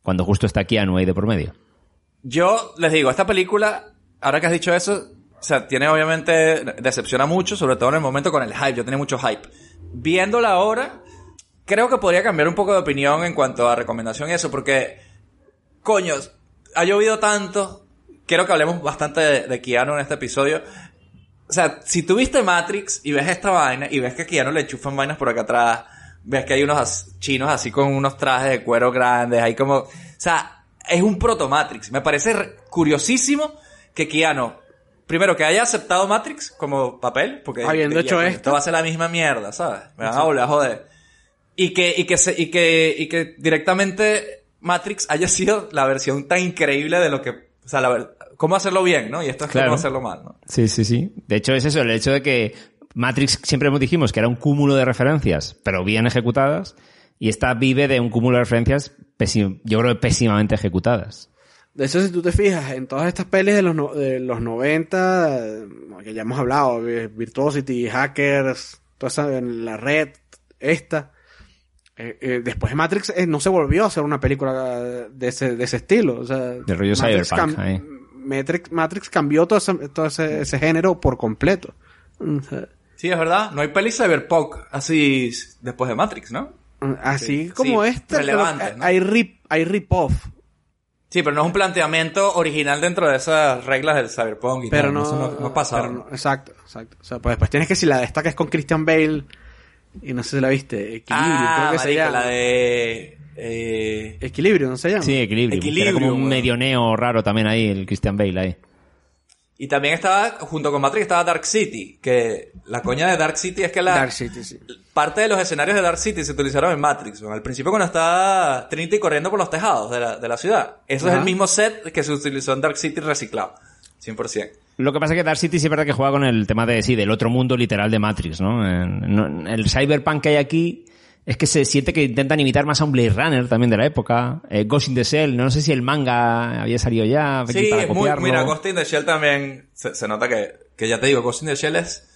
D: Cuando justo está Keanu ahí de por medio.
C: Yo les digo, esta película, ahora que has dicho eso, o sea, tiene obviamente, decepciona mucho, sobre todo en el momento con el hype. Yo tenía mucho hype. Viéndola ahora, creo que podría cambiar un poco de opinión en cuanto a recomendación y eso, porque, coño, ha llovido tanto. Quiero que hablemos bastante de, de Keanu en este episodio. O sea, si tú viste Matrix y ves esta vaina y ves que a Keanu le enchufan vainas por acá atrás, ves que hay unos chinos así con unos trajes de cuero grandes, hay como, o sea, es un proto Matrix. Me parece re- curiosísimo que Keanu, primero que haya aceptado Matrix como papel, porque
E: Habiendo hecho
C: "Coño,
E: esto".
C: va a ser la misma mierda, ¿sabes? Me van a volver a joder. Y que, y que se, y que, y que directamente Matrix haya *laughs* sido la versión tan increíble de lo que, o sea, la cómo hacerlo bien, ¿no? Y esto es
D: Claro.
C: cómo hacerlo mal, ¿no?
D: Sí, sí, sí. De hecho, es eso, el hecho de que Matrix siempre hemos dijimos que era un cúmulo de referencias, pero bien ejecutadas, y esta vive de un cúmulo de referencias, pésim- yo creo que pésimamente ejecutadas.
E: De hecho, si tú te fijas, en todas estas pelis de los, no- de los 90, eh, que ya hemos hablado, eh, Virtuosity, Hackers, toda esa, en la red, esta, eh, eh, después de Matrix eh, no se volvió a hacer una película de ese, de ese estilo. O sea,
D: De rollo
E: Matrix
D: cyberpunk,
E: cam-
D: ahí.
E: Matrix, Matrix cambió todo, ese, todo ese, ese género por completo. O sea,
C: Sí, es verdad. No hay pelis cyberpunk así después de Matrix, ¿no?
E: así
C: Sí,
E: como
C: sí,
E: este,
C: relevante,
E: hay rip, hay rip-off.
C: Sí, pero no es un planteamiento original dentro de esas reglas del cyberpunk y
E: Pero
C: tal.
E: no,
C: Eso no, no pasa.
E: pero no- exacto, exacto. O sea, pues después tienes que si la de esta que es con Christian Bale y no sé si la viste, Equilibrio,
C: ah,
E: creo que se
C: marico,
E: llama.
C: la de... Eh,
E: Equilibrio, ¿no se llama?
D: Sí, equilibrio.
C: Equilibrio,
D: Era como un
C: weón.
D: medio neo raro también ahí, el Christian Bale ahí.
C: y también estaba, junto con Matrix, estaba Dark City. Que la coña de Dark City es que la...
E: Dark City, sí.
C: Parte de los escenarios de Dark City se utilizaron en Matrix. Al principio cuando está Trinity corriendo por los tejados de la, de la ciudad. Eso es el mismo set que se utilizó en Dark City reciclado. 100%.
D: Lo que pasa es que Dark City sí es verdad que juega con el tema de, sí, del otro mundo literal de Matrix, ¿no? El cyberpunk que hay aquí es que se siente que intentan imitar más a un Blade Runner también de la época. Eh, Ghost in the Shell, no sé si el manga había salido ya
C: Sí,
D: para
C: muy, mira, Ghost in the Shell también se, se nota que, que ya te digo, Ghost in the Shell es,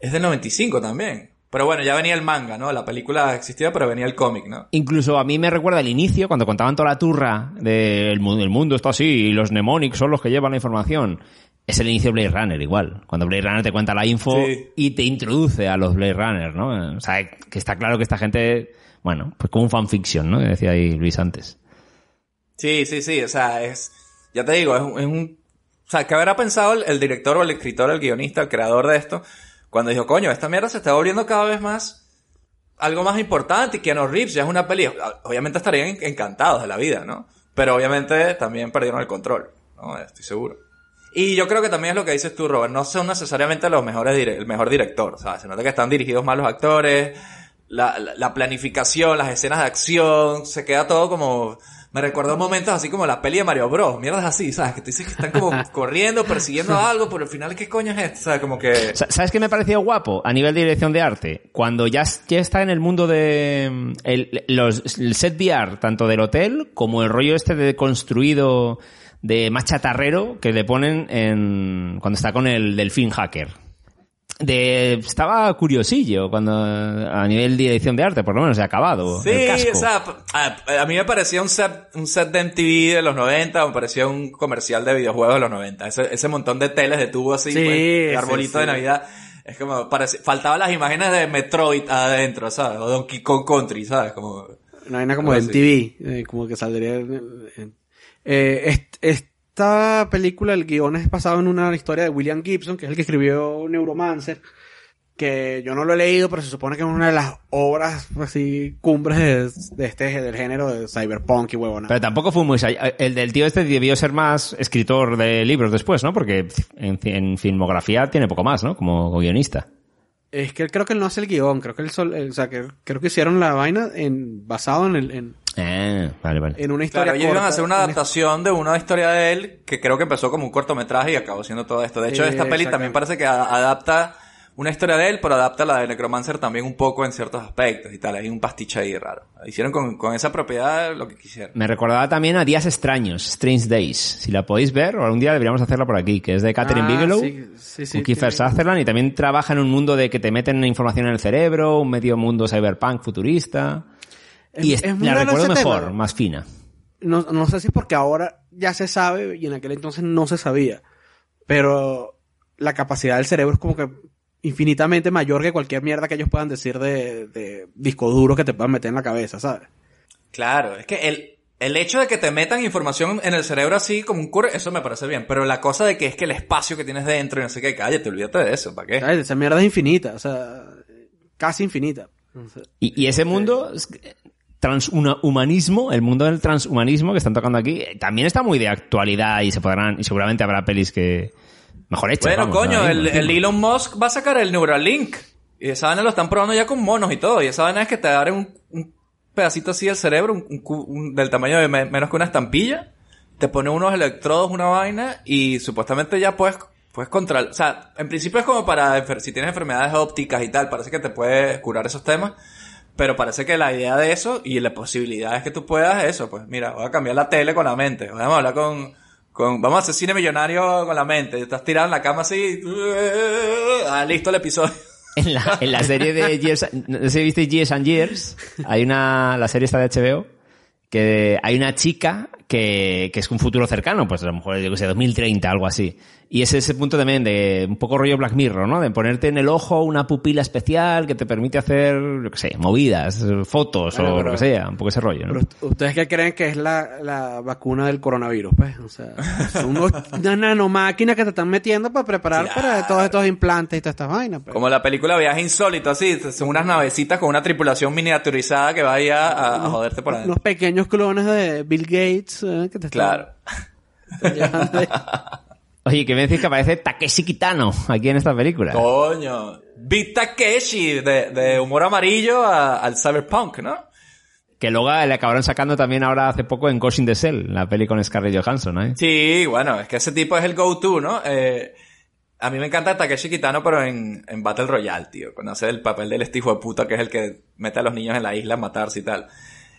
C: es del 95 también. Pero bueno, ya venía el manga, ¿no? La película existía, pero venía el cómic, ¿no?
D: Incluso a mí me recuerda el inicio, cuando contaban toda la turra del mundo, el mundo está así y los mnemonics son los que llevan la información. Es el inicio de Blade Runner igual. Cuando Blade Runner te cuenta la info
C: Sí.
D: y te introduce a los Blade Runner, ¿no? O sea, que está claro que esta gente, bueno, pues como un fanfiction, ¿no? Que decía ahí Luis antes.
C: Sí, sí, sí, o sea, es, ya te digo, es, un- es un, o sea, ¿qué habrá pensado el, el director o el escritor, el guionista, el creador de esto, cuando dijo, coño, esta mierda se está volviendo cada vez más algo más importante y Keanu Reeves ya es una peli, obviamente estarían en- encantados de la vida, ¿no? Pero obviamente también perdieron el control, ¿no? Estoy seguro. Y yo creo que también es lo que dices tú, Robert, no son necesariamente los mejores, el mejor director, o sea, se nota que están dirigidos mal los actores, la, la planificación, las escenas de acción, se queda todo como, me recuerda momentos así como la peli de Mario Bros, mierdas así, ¿sabes? Que dices que están como *laughs* corriendo, persiguiendo algo, pero al final, ¿qué coño es esto? ¿Sabes? Como que...
D: Sa- ¿Sabes qué me pareció guapo a nivel de dirección de arte? Cuando ya, ya está en el mundo de mm, el, los, el set VR, tanto del hotel como el rollo este de construido de más chatarrero que le ponen en cuando está con el delfín hacker. De estaba curiosillo cuando a nivel de dirección de arte, por lo menos, de acabado.
C: Sí,
D: el casco.
C: o sea, a, a mí me parecía un set, un set de MTV de los 90, me parecía un comercial de videojuegos de los 90. Ese, ese montón de teles de tubo así,
E: Sí,
C: pues,
E: sí,
C: arbolito de. Navidad. Es como, parecía, faltaban las imágenes de Metroid adentro, ¿sabes? O Donkey Kong Country, ¿sabes? Como,
E: Una vaina como de. MTV, eh, como que saldría... eh, est- esta película, el guion es basado en una historia de William Gibson, que es el que escribió Neuromancer, que yo no lo he leído, pero se supone que es una de las obras así cumbres de, de este del género de cyberpunk y huevona.
D: Pero tampoco fue muy... El del tío este debió ser más escritor de libros después, ¿no? Porque en, en filmografía tiene poco más, ¿no? Como guionista.
E: Es que creo que él no hace el guion, creo que él sol- o sea, que creo que hicieron la vaina en basado en el en,
D: Eh, vale, vale.
E: en una historia
C: Claro, ellos iban a hacer una
E: una-
C: adaptación de una historia de él que creo que empezó como un cortometraje y acabó siendo todo esto. De hecho,
E: Eh,
C: esta peli también parece que adapta una historia de él, pero adapta la de Necromancer también un poco en ciertos aspectos y tal. Hay un pastiche ahí raro. Hicieron con, con esa propiedad lo que quisieron.
D: Me recordaba también a Días Extraños, Strange Days. Si la podéis ver, o algún día deberíamos hacerla por aquí, que es de Catherine
E: Ah,
D: Bigelow,
E: sí, sí, sí,
D: con Kiefer Sutherland, y también trabaja en un mundo de que te meten información en el cerebro, un medio mundo cyberpunk futurista.
E: Es-
D: y es-
E: es muy
D: la recuerdo mejor,
E: tema.
D: más fina.
E: no, no sé si porque ahora ya se sabe y en aquel entonces no se sabía, pero la capacidad del cerebro es como que infinitamente mayor que cualquier mierda que ellos puedan decir de, de disco duro que te puedan meter en la cabeza, ¿sabes?
C: Claro, es que el, el hecho de que te metan información en el cerebro así como un curro, eso me parece bien. Pero la cosa de que es que el espacio que tienes dentro y no sé qué, cállate, olvídate de eso, ¿para qué?
E: ¿Sabes? Esa mierda es infinita, o sea, casi infinita. O sea,
D: Y, y ese mundo, es que- transhumanismo, el mundo del transhumanismo que están tocando aquí, también está muy de actualidad y se podrán, y seguramente habrá pelis que mejor hechas.
C: Bueno,
D: vamos,
C: coño, el, Elon Musk va a sacar el Neuralink. Y esa vaina lo están probando ya con monos y todo. Y esa vaina es que te abren un, un pedacito así del cerebro, un, del tamaño de me- menos que una estampilla. Te pone unos electrodos, una vaina, y supuestamente ya puedes, puedes controlar. O sea, en principio es como para si tienes enfermedades ópticas y tal, parece que te puede curar esos temas. Pero parece que la idea de eso y la posibilidad es que tú puedas eso, pues mira, voy a cambiar la tele con la mente. Vamos a hablar con, con vamos a hacer cine millonario con la mente. Estás tirado en la cama así, ah, listo el episodio. *laughs*
D: En la, en la serie de Years, no sé si viste Years and Years, hay una, la serie está de HBO, que hay una chica que, que es un futuro cercano, pues a lo mejor, yo que sé, 2030, algo así. Y es ese punto también de un poco rollo Black Mirror, ¿no? De ponerte en el ojo una pupila especial que te permite hacer, yo que sé, movidas, fotos
E: Bueno,
D: o
E: pero-
D: lo que sea, un poco ese rollo, ¿no?
E: Pero ust- ¿Ustedes qué creen que es la, la vacuna del coronavirus? Pues, o sea, son unos- *laughs* una nanomáquina que te están metiendo para preparar para todos estos implantes y todas estas vainas. pues.
C: Como la película Viaje Insólito, así, son unas navecitas con una tripulación miniaturizada que vaya a, a joderte por adentro.
E: Unos pequeños clones de Bill Gates eh, que te están-
C: Claro.
E: están. *laughs*
D: Oye, que me decís que aparece Takeshi Kitano aquí en esta película.
C: Coño. Beat Takeshi, de, de humor amarillo a- al cyberpunk, ¿no?
D: Que luego le acabaron sacando también ahora hace poco en Ghost in the Shell, la peli con Scarlett Johansson, ¿eh?
C: Sí, bueno, es que ese tipo es el go-to, ¿no? Eh, a mí me encanta Takeshi Kitano, pero en, en Battle Royale, tío. Cuando hace el papel del este hijo de puta, que es el que mete a los niños en la isla a matarse y tal.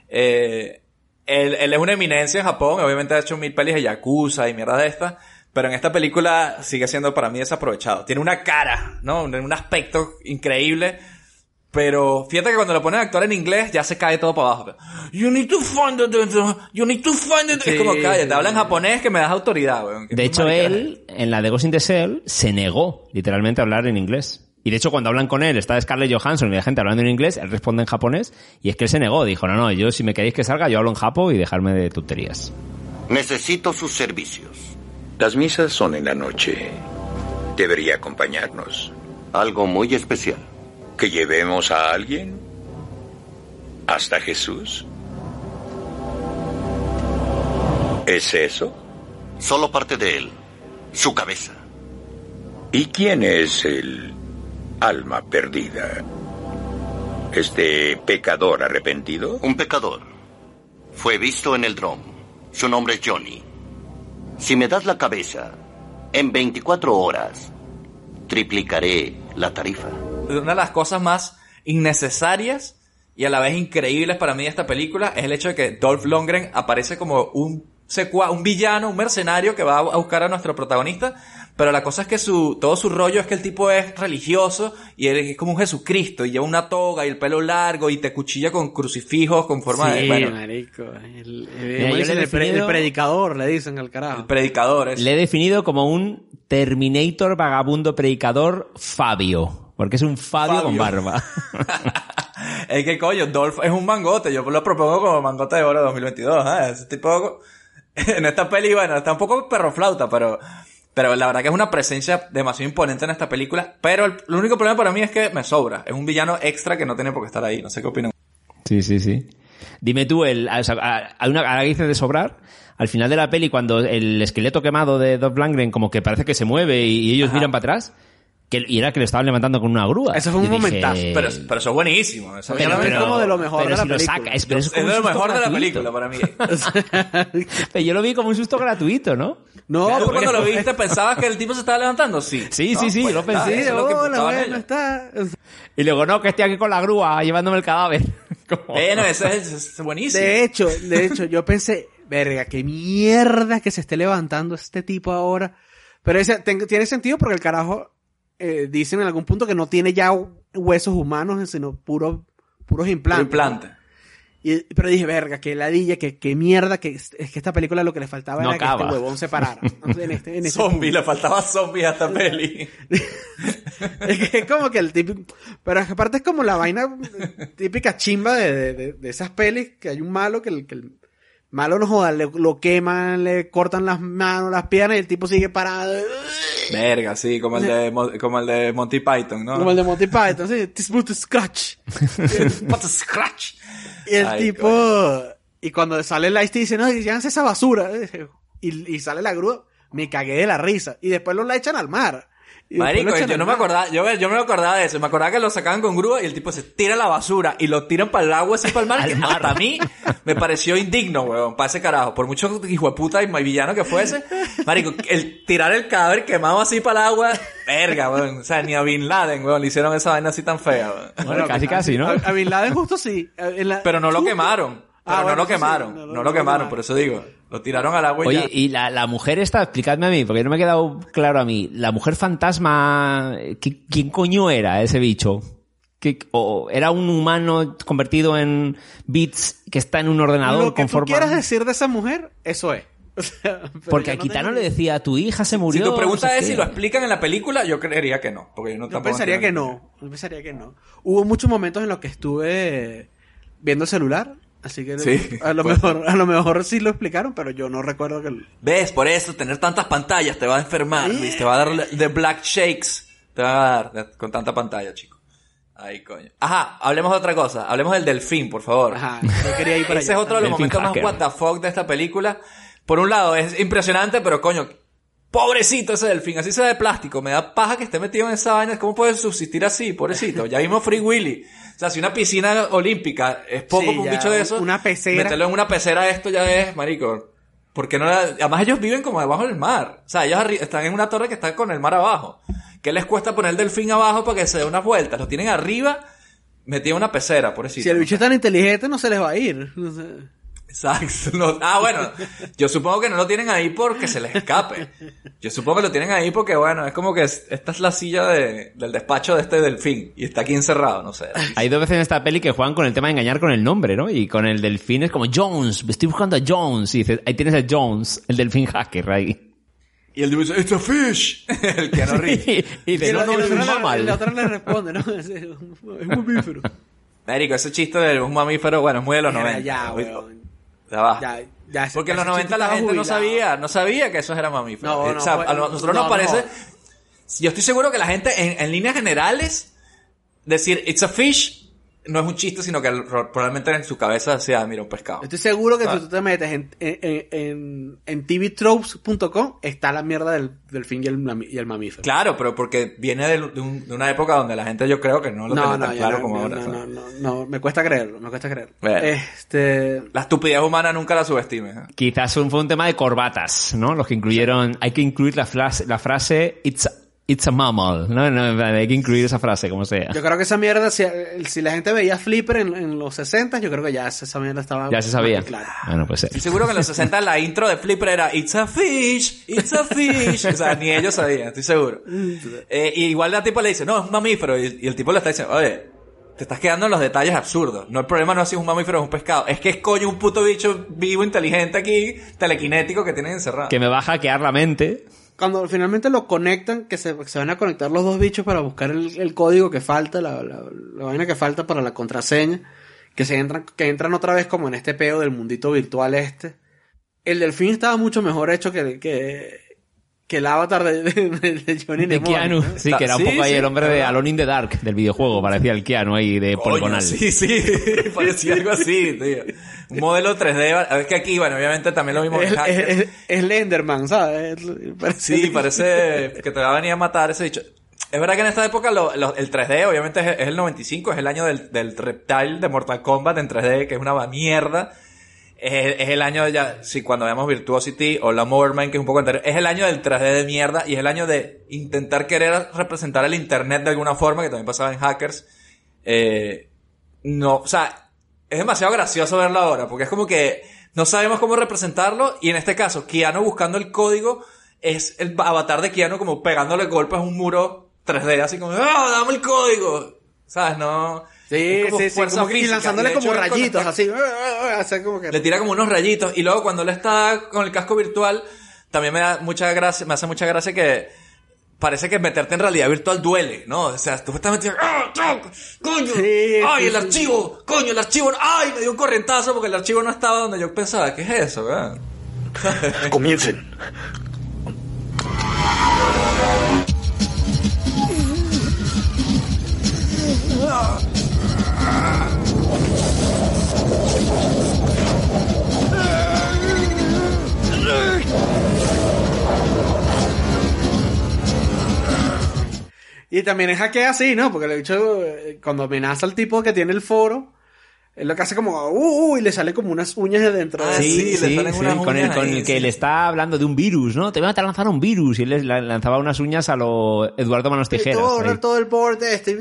C: Eh, él, él es una eminencia en Japón, obviamente ha hecho mil pelis de Yakuza y mierda de esta, pero en esta película sigue siendo para mí desaprovechado. Tiene una cara, ¿no? Un, un aspecto increíble, pero fíjate que cuando lo ponen a actuar en inglés ya se cae todo para abajo. You need to find it, you need to find it. es
E: Sí.
C: como, cállate, habla en japonés que me das autoridad, weón.
D: De hecho, él, en la de Ghost in the Shell, se negó literalmente a hablar en inglés. Y de hecho, cuando hablan con él, está Scarlett Johansson y la gente hablando en inglés, él responde en japonés, y es que él se negó. Dijo, no, no, yo si me queréis que salga, yo hablo en japo y dejarme de tonterías.
L: Necesito sus servicios.
M: Las misas son en la noche. Debería acompañarnos.
L: Algo muy especial.
M: ¿Que llevemos a alguien? ¿Hasta Jesús? ¿Es eso?
L: Solo parte de él. Su cabeza.
M: ¿Y quién es el alma perdida? ¿Este pecador arrepentido?
L: Un pecador. Fue visto en el dron. Su nombre es Johnny. Si me das la cabeza, en 24 horas, triplicaré la tarifa.
C: Una de las cosas más innecesarias y a la vez increíbles para mí de esta película es el hecho de que Dolph Lundgren aparece como un secua, un villano, un mercenario que va a buscar a nuestro protagonista Pero la cosa es que su, todo su rollo es que el tipo es religioso y él es como un Jesucristo y lleva una toga y el pelo largo y te cuchilla con crucifijos con forma de,
E: Sí,
C: bueno,
E: marico. El, el- el
D: definido-
E: el predicador, le dicen al carajo.
C: el predicador es.
D: Le he definido como un Terminator vagabundo predicador Fabio. Porque es un Fabio, con barba. *laughs* *laughs*
C: Es que coño, Dolph es un mangote, yo lo propongo como mangote de oro 2022, ¿eh? Ese tipo, *laughs* en esta peli, bueno, está un poco perro flauta, pero, pero la verdad que es una presencia demasiado imponente en esta película, pero el, el único problema para mí es que me sobra, es un villano extra que no tiene por qué estar ahí, no sé qué opinan.
D: Sí, sí, sí. Dime tú, el, o sea, a- una, ahora que dices de sobrar, al final de la peli, cuando el esqueleto quemado de Dolph Lundgren como que parece que se mueve y, y ellos miran para atrás, que, y era que le estaban levantando con una grúa.
E: Eso fue un
D: dije,
E: momentazo,
C: Pero, pero eso es buenísimo, eso
D: Pero-
C: es
D: pero-
E: como de lo mejor
D: pero
E: de la
D: si lo
E: película.
D: saca, es, pero es
C: es de lo mejor de la película para mí. *laughs*
D: Pero yo lo vi como un susto gratuito, ¿no?
E: No,
C: ¿Tú
E: porque
C: cuando lo viste pensabas que el tipo se estaba levantando? Sí.
D: Sí, sí, sí,
C: pues
D: yo lo
C: ya está,
D: pensé,
C: eso es lo que
E: hola,
C: buscaban
E: bueno,
C: ellos.
E: está.
D: Y luego, no, que estoy aquí con la grúa llevándome el cadáver. *laughs*
C: Bueno, eso es, es buenísimo.
E: De hecho, de hecho, yo pensé, verga, qué mierda que se esté levantando este tipo ahora. Pero ese, ten- tiene sentido porque el carajo eh, dicen en algún punto que no tiene ya hu- huesos humanos, sino puro, puros
C: Puro
E: implantes.
C: implante.
E: Y, pero dije, verga, qué ladilla, qué, qué mierda, que es que esta película lo que le faltaba
D: No
E: era que
D: acaba.
E: este huevón se parara. En este, en
C: Zombie,
E: punto.
C: le faltaba zombie a esta peli. *laughs*
E: Es que es como que el típico. Pero que aparte es como la vaina típica chimba de, de, de- de esas pelis que hay un malo que el, que el malo no joda, le- lo queman, le cortan las manos, las piernas y el tipo sigue parado.
C: Verga, sí, como el de, Mo- como el de Monty Python, ¿no?
E: Como el de Monty Python, sí, this boot scratch. *laughs*
C: A scratch.
E: Y el
C: Ay,
E: tipo. Y cuando sale el Ice dice, no, llévanse esa basura. *laughs* Y, y sale la grúa, me cagué de la risa. Y después lo la echan al mar.
C: Marico, yo no me
E: mar.
C: acordaba, yo, yo me acordaba de eso, me acordaba que lo sacaban con grúa y el tipo se tira la basura y lo tiran para el agua así para el mar, *laughs* que hasta a mí me pareció indigno, weón, para ese carajo, por mucho hijo de puta y villano que fuese, marico, el tirar el cadáver quemado así para el agua, verga, weón, o sea, ni a Bin Laden, weón, le hicieron esa vaina así tan fea, weón.
D: Bueno, casi, casi, ¿no?
E: A, a Bin Laden justo sí. La-
C: Pero no lo quemaron, pero
E: Ah,
C: no
E: bueno,
C: lo
E: sí,
C: quemaron,
E: no,
C: no,
E: no,
C: lo
E: no
C: quemaron. por eso digo, lo tiraron al agua y
D: Oye, y la, la mujer esta, explicadme a mí, porque no me ha quedado claro a mí. La mujer fantasma, ¿qui- ¿quién coño era ese bicho? ¿Qué- ¿O era un humano convertido en bits que está en un ordenador
E: Lo que
D: con
E: tú quieras decir de esa mujer, eso es. *laughs* O sea, pero
D: Porque a
E: no
D: Kitano
E: tengo-
D: le decía, tu hija se murió.
C: si tu pregunta
D: no sé
C: es
D: qué".
C: si lo explican en la película, yo creería que no, porque yo no
E: Yo pensaría que no. Yo pensaría que no. Hubo muchos momentos en los que estuve viendo el celular. Así que
C: Sí,
E: a, lo
C: pues.
E: mejor, a lo mejor sí lo explicaron, pero yo no recuerdo que...
C: ¿Ves? Por eso, tener tantas pantallas te va a enfermar, Luis. Te va a dar de black shakes. Te va a dar con tanta pantalla, chico. Ay, coño. Ajá, hablemos de otra cosa. Hablemos del delfín, por favor.
E: Ajá, yo quería ir para
C: Ese
E: allá.
C: es otro de los momentos más what the fuck de esta película. Por un lado, es impresionante, pero coño, pobrecito ese delfín. Así sea de plástico. Me da paja que esté metido en esa vaina. ¿Cómo puede subsistir así? Pobrecito. Ya vimos Free Willy. O sea, si una piscina olímpica es poco
E: Sí,
C: un bicho de eso.
E: una pecera.
C: Meterlo en una pecera, esto ya es, marico. Porque no la- Además ellos viven como debajo del mar. O sea, ellos arri- están en una torre que está con el mar abajo. ¿Qué les cuesta poner el delfín abajo para que se dé unas vueltas? Lo tienen arriba, metido en una pecera, pobrecito.
E: Si el bicho es tan inteligente, no se les va a ir. No sé.
C: Exacto. No- *laughs* ah, bueno. Yo supongo que no lo tienen ahí porque se les escape. Yo supongo que lo tienen ahí porque, bueno, es como que es- esta es la silla de- del despacho de este delfín. Y está aquí encerrado, no sé.
D: Hay dos veces en esta peli que juegan con el tema de engañar con el nombre, ¿no? Y con el delfín es como Jones, estoy buscando a Jones. Y dices, ahí tienes a Jones, el delfín hacker ahí.
C: Y el dice, it's a fish. *laughs* el que no ríe.
D: y dice, no, no, es un mammal.
E: La otra le responde, ¿no? *laughs* Es, un mamífero.
C: Marico, ese chiste de un mamífero, bueno, es muy de los
E: Mira,
C: 90.
E: ya, weón.
C: Ya va.
E: Ya, ya,
C: Porque en los
E: ese
C: 90
E: chiste
C: la gente no sabía, no sabía que esos eran mamíferos.
E: No, no,
C: o sea, a nosotros
E: no,
C: nos parece... Yo estoy seguro que la gente, en, en líneas generales, decir it's a fish no es un chiste, sino que probablemente en su cabeza decía, "Ah, mira, un pescado.
E: Estoy seguro que
C: Ah.
E: si tú te metes en, en, en, en, en tvtropes.com está la mierda del, del fin y el, y el mamífero.
C: Claro, pero porque viene de, de un- de una época donde la gente yo creo que no lo
E: No,
C: tenía
E: no,
C: tan claro
E: no,
C: como
E: no,
C: ahora.
E: no, no, no, no, me cuesta creerlo, me cuesta creerlo.
C: Bueno.
E: Este,
C: La estupidez humana nunca la subestimes. ¿eh?
D: Quizás un- fue un tema de corbatas, ¿no? Los que incluyeron, hay que incluir la frase, la frase It's It's a mammal. No, no, hay que incluir esa frase, como sea.
E: Yo creo que esa mierda, si, si la gente veía Flipper en, en los 60, yo creo que ya esa mierda estaba...
D: Ya se sabía.
E: clara.
D: Bueno, pues
C: Y seguro que en los 60 la intro de Flipper era It's a fish, it's a fish. O sea, ni ellos sabían, estoy seguro. Eh, y igual la tipo le dice, no, es un mamífero. Y, y el tipo le está diciendo, oye, te estás quedando en los detalles absurdos. No, el problema no es si es un mamífero o es un pescado. Es que es coño un puto bicho vivo, inteligente aquí, telequinético que tienen encerrado.
D: que me va a hackear la mente.
E: Cuando finalmente lo conectan, que se, van a conectar los dos bichos para buscar el, el código que falta, la vaina que falta para la contraseña, que se entran, que entran otra vez como en este peo del mundito virtual este. El delfín estaba mucho mejor hecho que, que, que el avatar de, de, de Johnny
D: De Keanu.
E: ¿no?
D: Sí, que era un
C: Sí,
D: poco ahí
C: sí,
D: el hombre de
C: verdad.
D: Alone in the Dark del videojuego. Parecía el Keanu ahí de
C: Coño,
D: poligonal.
C: Sí, sí, *laughs* parecía algo así, tío. Un modelo 3D. A ver que aquí, bueno, obviamente también lo mismo
E: Es,
C: que
E: es, es Lenderman, ¿sabes? Parece-
C: Sí, parece que te va a venir a matar ese dicho. Es verdad que en esta época lo- lo- el 3D, obviamente, es, es el 95, es el año del, del Reptile de Mortal Kombat en 3D, que es una mierda. Es, es el año ya, sí, cuando veamos Virtuosity o la Moverman, que es un poco anterior, es el año del 3D de mierda y es el año de intentar querer representar el Internet de alguna forma, que también pasaba en Hackers. Eh, no, o sea, es demasiado gracioso verlo ahora, porque es como que no sabemos cómo representarlo, y en este caso, Keanu buscando el código es el avatar de Keanu como pegándole golpes a un muro 3D, así como, ¡ah, dame el código! ¿Sabes? No.
E: Sí,
C: como
E: sí, sí,
C: fuerza
E: como que- y
C: física,
E: lanzándole
C: hecho,
E: como rayitos,
C: está-
E: así. *laughs* hacer como que...
C: le tira como unos rayitos y luego cuando él está con el casco virtual también me da mucha gracia, me hace mucha gracia que parece que meterte en realidad virtual duele, ¿no? O sea, tú estás metido, ¡ah, coño!
E: Sí,
C: ¡Ay,
E: sí,
C: el
E: sí.
C: archivo! ¡Coño, el archivo! ¡Ay, me dio un corrientazo porque el archivo no estaba donde yo pensaba! ¿Qué es eso, weón? *laughs*
F: Comiencen. *laughs*
E: Y también es hackea así, ¿no? Porque le he dicho, eh, cuando amenaza al tipo que tiene el foro, él lo que hace como, uh, uh, y le sale como unas uñas de dentro.
C: Ah,
E: de-
C: sí, le
D: Sí,
C: salen
D: sí,
C: unas
D: con el,
C: uñas
D: con
C: ahí,
D: el que le está hablando de un virus, ¿no? Te voy a lanzar un virus. Y él la- lanzaba unas uñas a lo Eduardo Manos
E: Y
D: Tijeras.
E: todo, todo el porte este.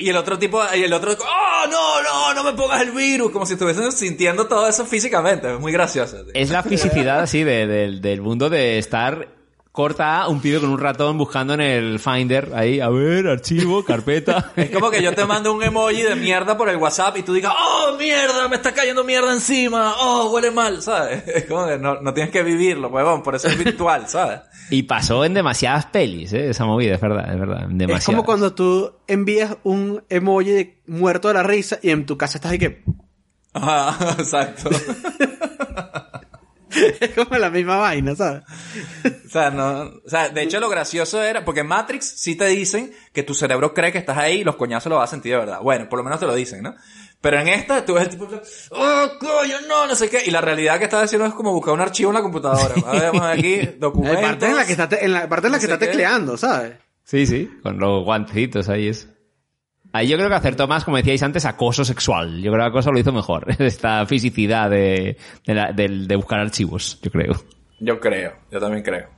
C: Y el otro tipo, y el otro, ¡oh, no, no, no me pongas el virus! Como si estuviesen sintiendo todo eso físicamente. Es muy gracioso. tío.
D: Es la fisicidad así de- del- del mundo de estar corta A, un pibe con un ratón buscando en el Finder ahí, a ver, archivo, carpeta. *laughs*
C: Es como que yo te mando un emoji de mierda por el WhatsApp y tú digas, ¡oh, mierda! Me está cayendo mierda encima. ¡Oh, huele mal! ¿Sabes? *laughs* Es como que no, no tienes que vivirlo, huevón. Por eso es virtual, *laughs* ¿sabes?
D: Y pasó en demasiadas pelis, ¿eh? esa movida, es verdad, es verdad. en
E: Es
D: demasiadas.
E: como cuando tú envías un emoji de muerto de la risa y en tu casa estás ahí que...
C: Ajá, exacto. *laughs*
E: es como la misma vaina, ¿sabes?
C: O sea, no, o sea, de hecho lo gracioso era, porque en Matrix sí te dicen que tu cerebro cree que estás ahí y los coñazos lo vas a sentir de verdad. Bueno, por lo menos te lo dicen, ¿no? Pero en esta, tú ves el tipo, oh, coño, no, no sé qué. Y la realidad que estás haciendo es como buscar un archivo en la computadora. A ver, vamos aquí,
E: En *laughs*
C: documentos.
E: la parte en la que está, te- en la parte en la que
C: no
E: está tecleando, ¿sabes?
D: Sí, sí, con los guantecitos ahí es. Ahí yo creo que acertó más, como decíais antes, acoso sexual. Yo creo que acoso lo hizo mejor. *laughs* Esta fisicidad de, de, la- del- de buscar archivos, yo creo.
C: Yo creo, yo también creo.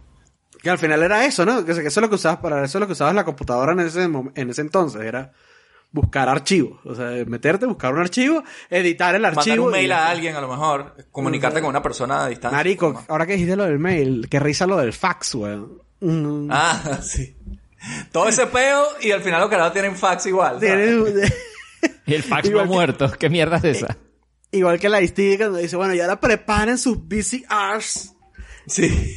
E: Que al final era eso, ¿no? Que eso es lo que usabas para eso es lo que usabas la computadora en ese en ese entonces, era buscar archivos, o sea, meterte, buscar un archivo, editar el
C: Mandar
E: archivo
C: un mail
E: y-
C: a alguien, a lo mejor. Comunicarte con una persona a distancia.
E: Marico, ahora que dijiste lo del mail, que risa lo del fax, weón. Mm.
C: Ah, *laughs* sí. Todo ese peo y al final los carados tienen fax igual. *laughs*
D: Y el fax
E: que-
D: muerto. ¿Qué mierda es esa?
E: Igual que la Isti cuando dice, bueno, y ahora preparen sus VCRs.
C: Sí. *laughs*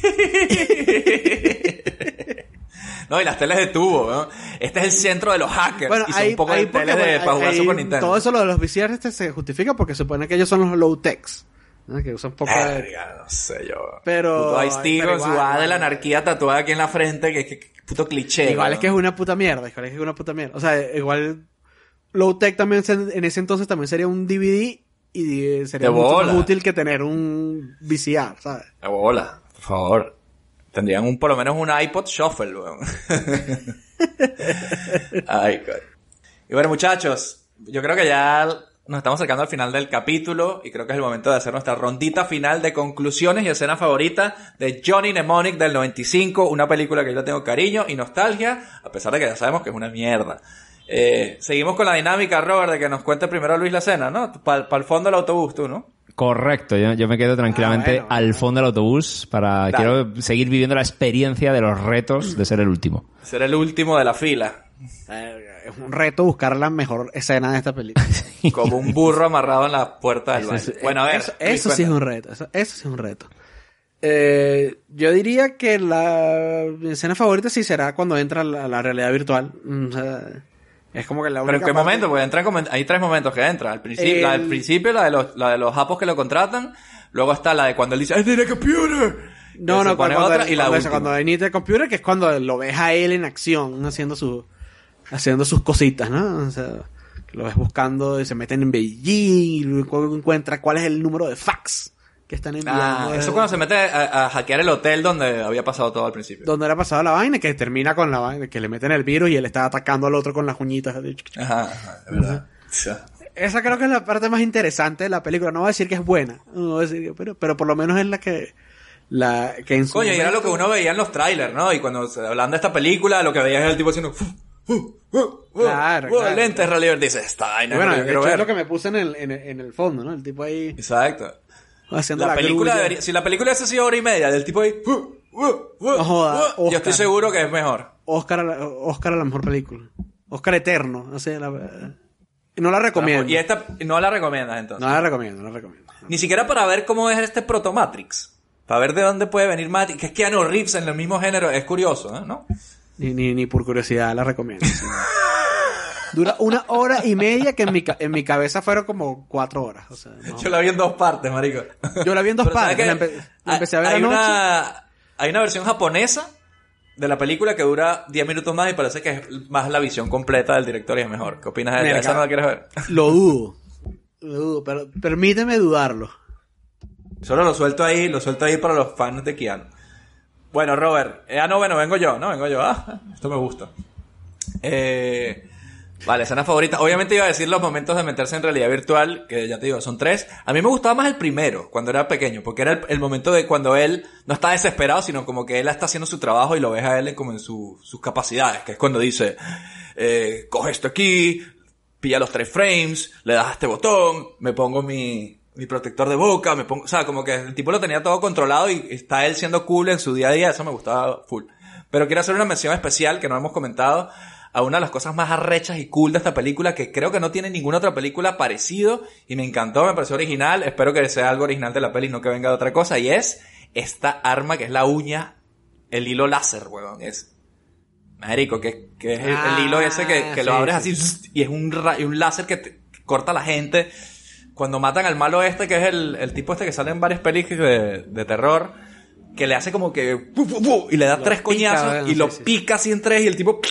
C: no, y las teles de tubo, ¿no? Este es el centro de los hackers.
E: Bueno,
C: y son
E: ahí,
C: un poco de
E: porque,
C: teles de,
E: bueno,
C: para jugar Super Nintendo.
E: todo eso lo de los VCRs este se justifica porque se supone que ellos son los low techs. ¿No? Que usan poco de...
C: No sé yo.
E: Pero-
C: Puto con su
E: igual,
C: A de la anarquía tatuada aquí en la frente, que, que puto cliché.
E: Igual
C: ¿no?
E: es que es una puta mierda, igual es que es una puta mierda. O sea, igual low tech también en ese entonces también sería un DVD y eh, sería
C: De
E: mucho más útil que tener un VCR, ¿sabes?
C: La bola, por favor. Tendrían un, por lo menos un iPod Shuffle, weón. *laughs* Ay, coño. Y bueno, muchachos, yo creo que ya nos estamos acercando al final del capítulo y creo que es el momento de hacer nuestra rondita final de conclusiones y escena favorita de Johnny Mnemonic del 95, una película que yo le tengo cariño y nostalgia, a pesar de que ya sabemos que es una mierda. Eh, seguimos con la dinámica, Robert, de que nos cuente primero Luis la escena, ¿no? Para el fondo del autobús, tú, ¿no?
D: Correcto, yo, yo me quedo tranquilamente
E: Ah, bueno,
D: al fondo del autobús para
C: Dale.
D: quiero seguir viviendo la experiencia de los retos de ser el último.
C: Ser el último de la fila.
E: Eh, Es un reto buscar la mejor escena de esta película. *laughs*
C: Como un burro amarrado en la puerta del baño.
E: Eso-
C: Bueno, a ver.
E: Eso, eso sí es un reto. Eso, eso sí es un reto. Eh, yo diría que la mi escena favorita sí será cuando entra la, la realidad virtual. Mm, o sea, es como que la
C: Pero en
E: única
C: qué
E: parte-
C: momento, porque entran como- hay tres momentos que entran. Al principio,
E: El-
C: la del principio, la de los, la de los japos que lo contratan. Luego está la de cuando él dice, ¡I need a computer!
E: No, no, cuando,
C: otra y la
E: cuando,
C: última.
E: cuando computer, que es cuando lo ves a él en acción, haciendo su, haciendo sus cositas, ¿no? O sea, lo ves buscando y se meten en Beijing y luego encuentra cuál es el número de fax que están enviando.
C: Ah, eso cuando se mete a, a hackear el hotel donde había pasado todo al principio.
E: donde era pasado la vaina, que termina con la vaina, que le meten el virus y él está atacando al otro con las uñitas.
C: Ajá, ajá, es verdad.
E: Esa creo que es la parte más interesante de la película. No voy a decir que es buena, no voy a decir que- pero, pero por lo menos es la que, la que en su
C: Coño, y era lo que uno veía en los trailers, ¿no? Y cuando se hablan de esta película, lo que veías es el tipo haciendo... "Uh, uh, uh, uh,
E: Claro,
C: uh",
E: claro.
C: realidad dice, esta vaina
E: bueno,
C: es lo
E: de
C: que yo quiero
E: es lo que me puse en el, en el, en el fondo, ¿no? El tipo ahí
C: Exacto.
E: haciendo
C: La
E: la,
C: película debería, si la película hubiese sido hora y media del tipo ahí, "Uh, uh, uh,
E: No joda,
C: uh", yo estoy seguro que es mejor.
E: Oscar a la, Oscar a la mejor película. Oscar Eterno, no sé, la- no la recomiendo.
C: Y esta no la recomiendas entonces.
E: No la recomiendo, no la recomiendo.
C: Ni siquiera para ver cómo es este proto Matrix. Para ver de dónde puede venir Matrix. Que es Keanu Reeves en el mismo género. Es curioso, ¿eh? ¿no?
E: Ni, ni, ni por curiosidad la recomiendo. *laughs* Dura una hora y media que en mi, ca- en mi cabeza fueron como cuatro horas. O sea, no.
C: Yo la vi en dos partes, marico.
E: Yo la vi en dos
C: Pero ¿sabes
E: partes.
C: qué?
E: La, empe- la empecé a ver
C: hay
E: anoche.
C: una Hay una versión japonesa de la película que dura 10 minutos más y parece que es más la visión completa del director y es mejor. ¿Qué opinas de esa? ¿No la quieres ver?
E: Lo *laughs* dudo. Lo dudo, pero permíteme dudarlo.
C: Solo lo suelto ahí, lo suelto ahí para los fans de Keanu. Bueno, Robert. Eh, ah, no, bueno, vengo yo, ¿no? Vengo yo. Ah, esto me gusta. Eh, vale, escena favorita. Obviamente iba a decir los momentos de meterse en realidad virtual, que ya te digo, son tres. A mí me gustaba más el primero, cuando era pequeño, porque era el, momento de cuando él no está desesperado, sino como que él está haciendo su trabajo y lo ves a él como en su- sus capacidades, que es cuando dice, eh, coge esto aquí, pilla los tres frames, le das a este botón, me pongo mi, mi protector de boca, me pongo, o sea, como que el tipo lo tenía todo controlado y está él siendo cool en su día a día, eso me gustaba full. Pero quiero hacer una mención especial que no hemos comentado a una de las cosas más arrechas y cool de esta película que creo que no tiene ninguna otra película parecido y me encantó, me pareció original, espero que sea algo original de la peli, no que venga de otra cosa y es esta arma que es la uña, el hilo láser, weón, es Marico, que, que es el, el hilo ese que, que lo
E: Ah,
C: abres
E: sí.
C: así y es un, un láser que, te- que corta a la gente. Cuando matan al malo este, que es el, el tipo este que sale en varias películas de, de terror, que le hace como que fu, fu, fu, y le da
E: Lo
C: tres
E: pica,
C: coñazos y lo
E: sí.
C: pica así en tres y el tipo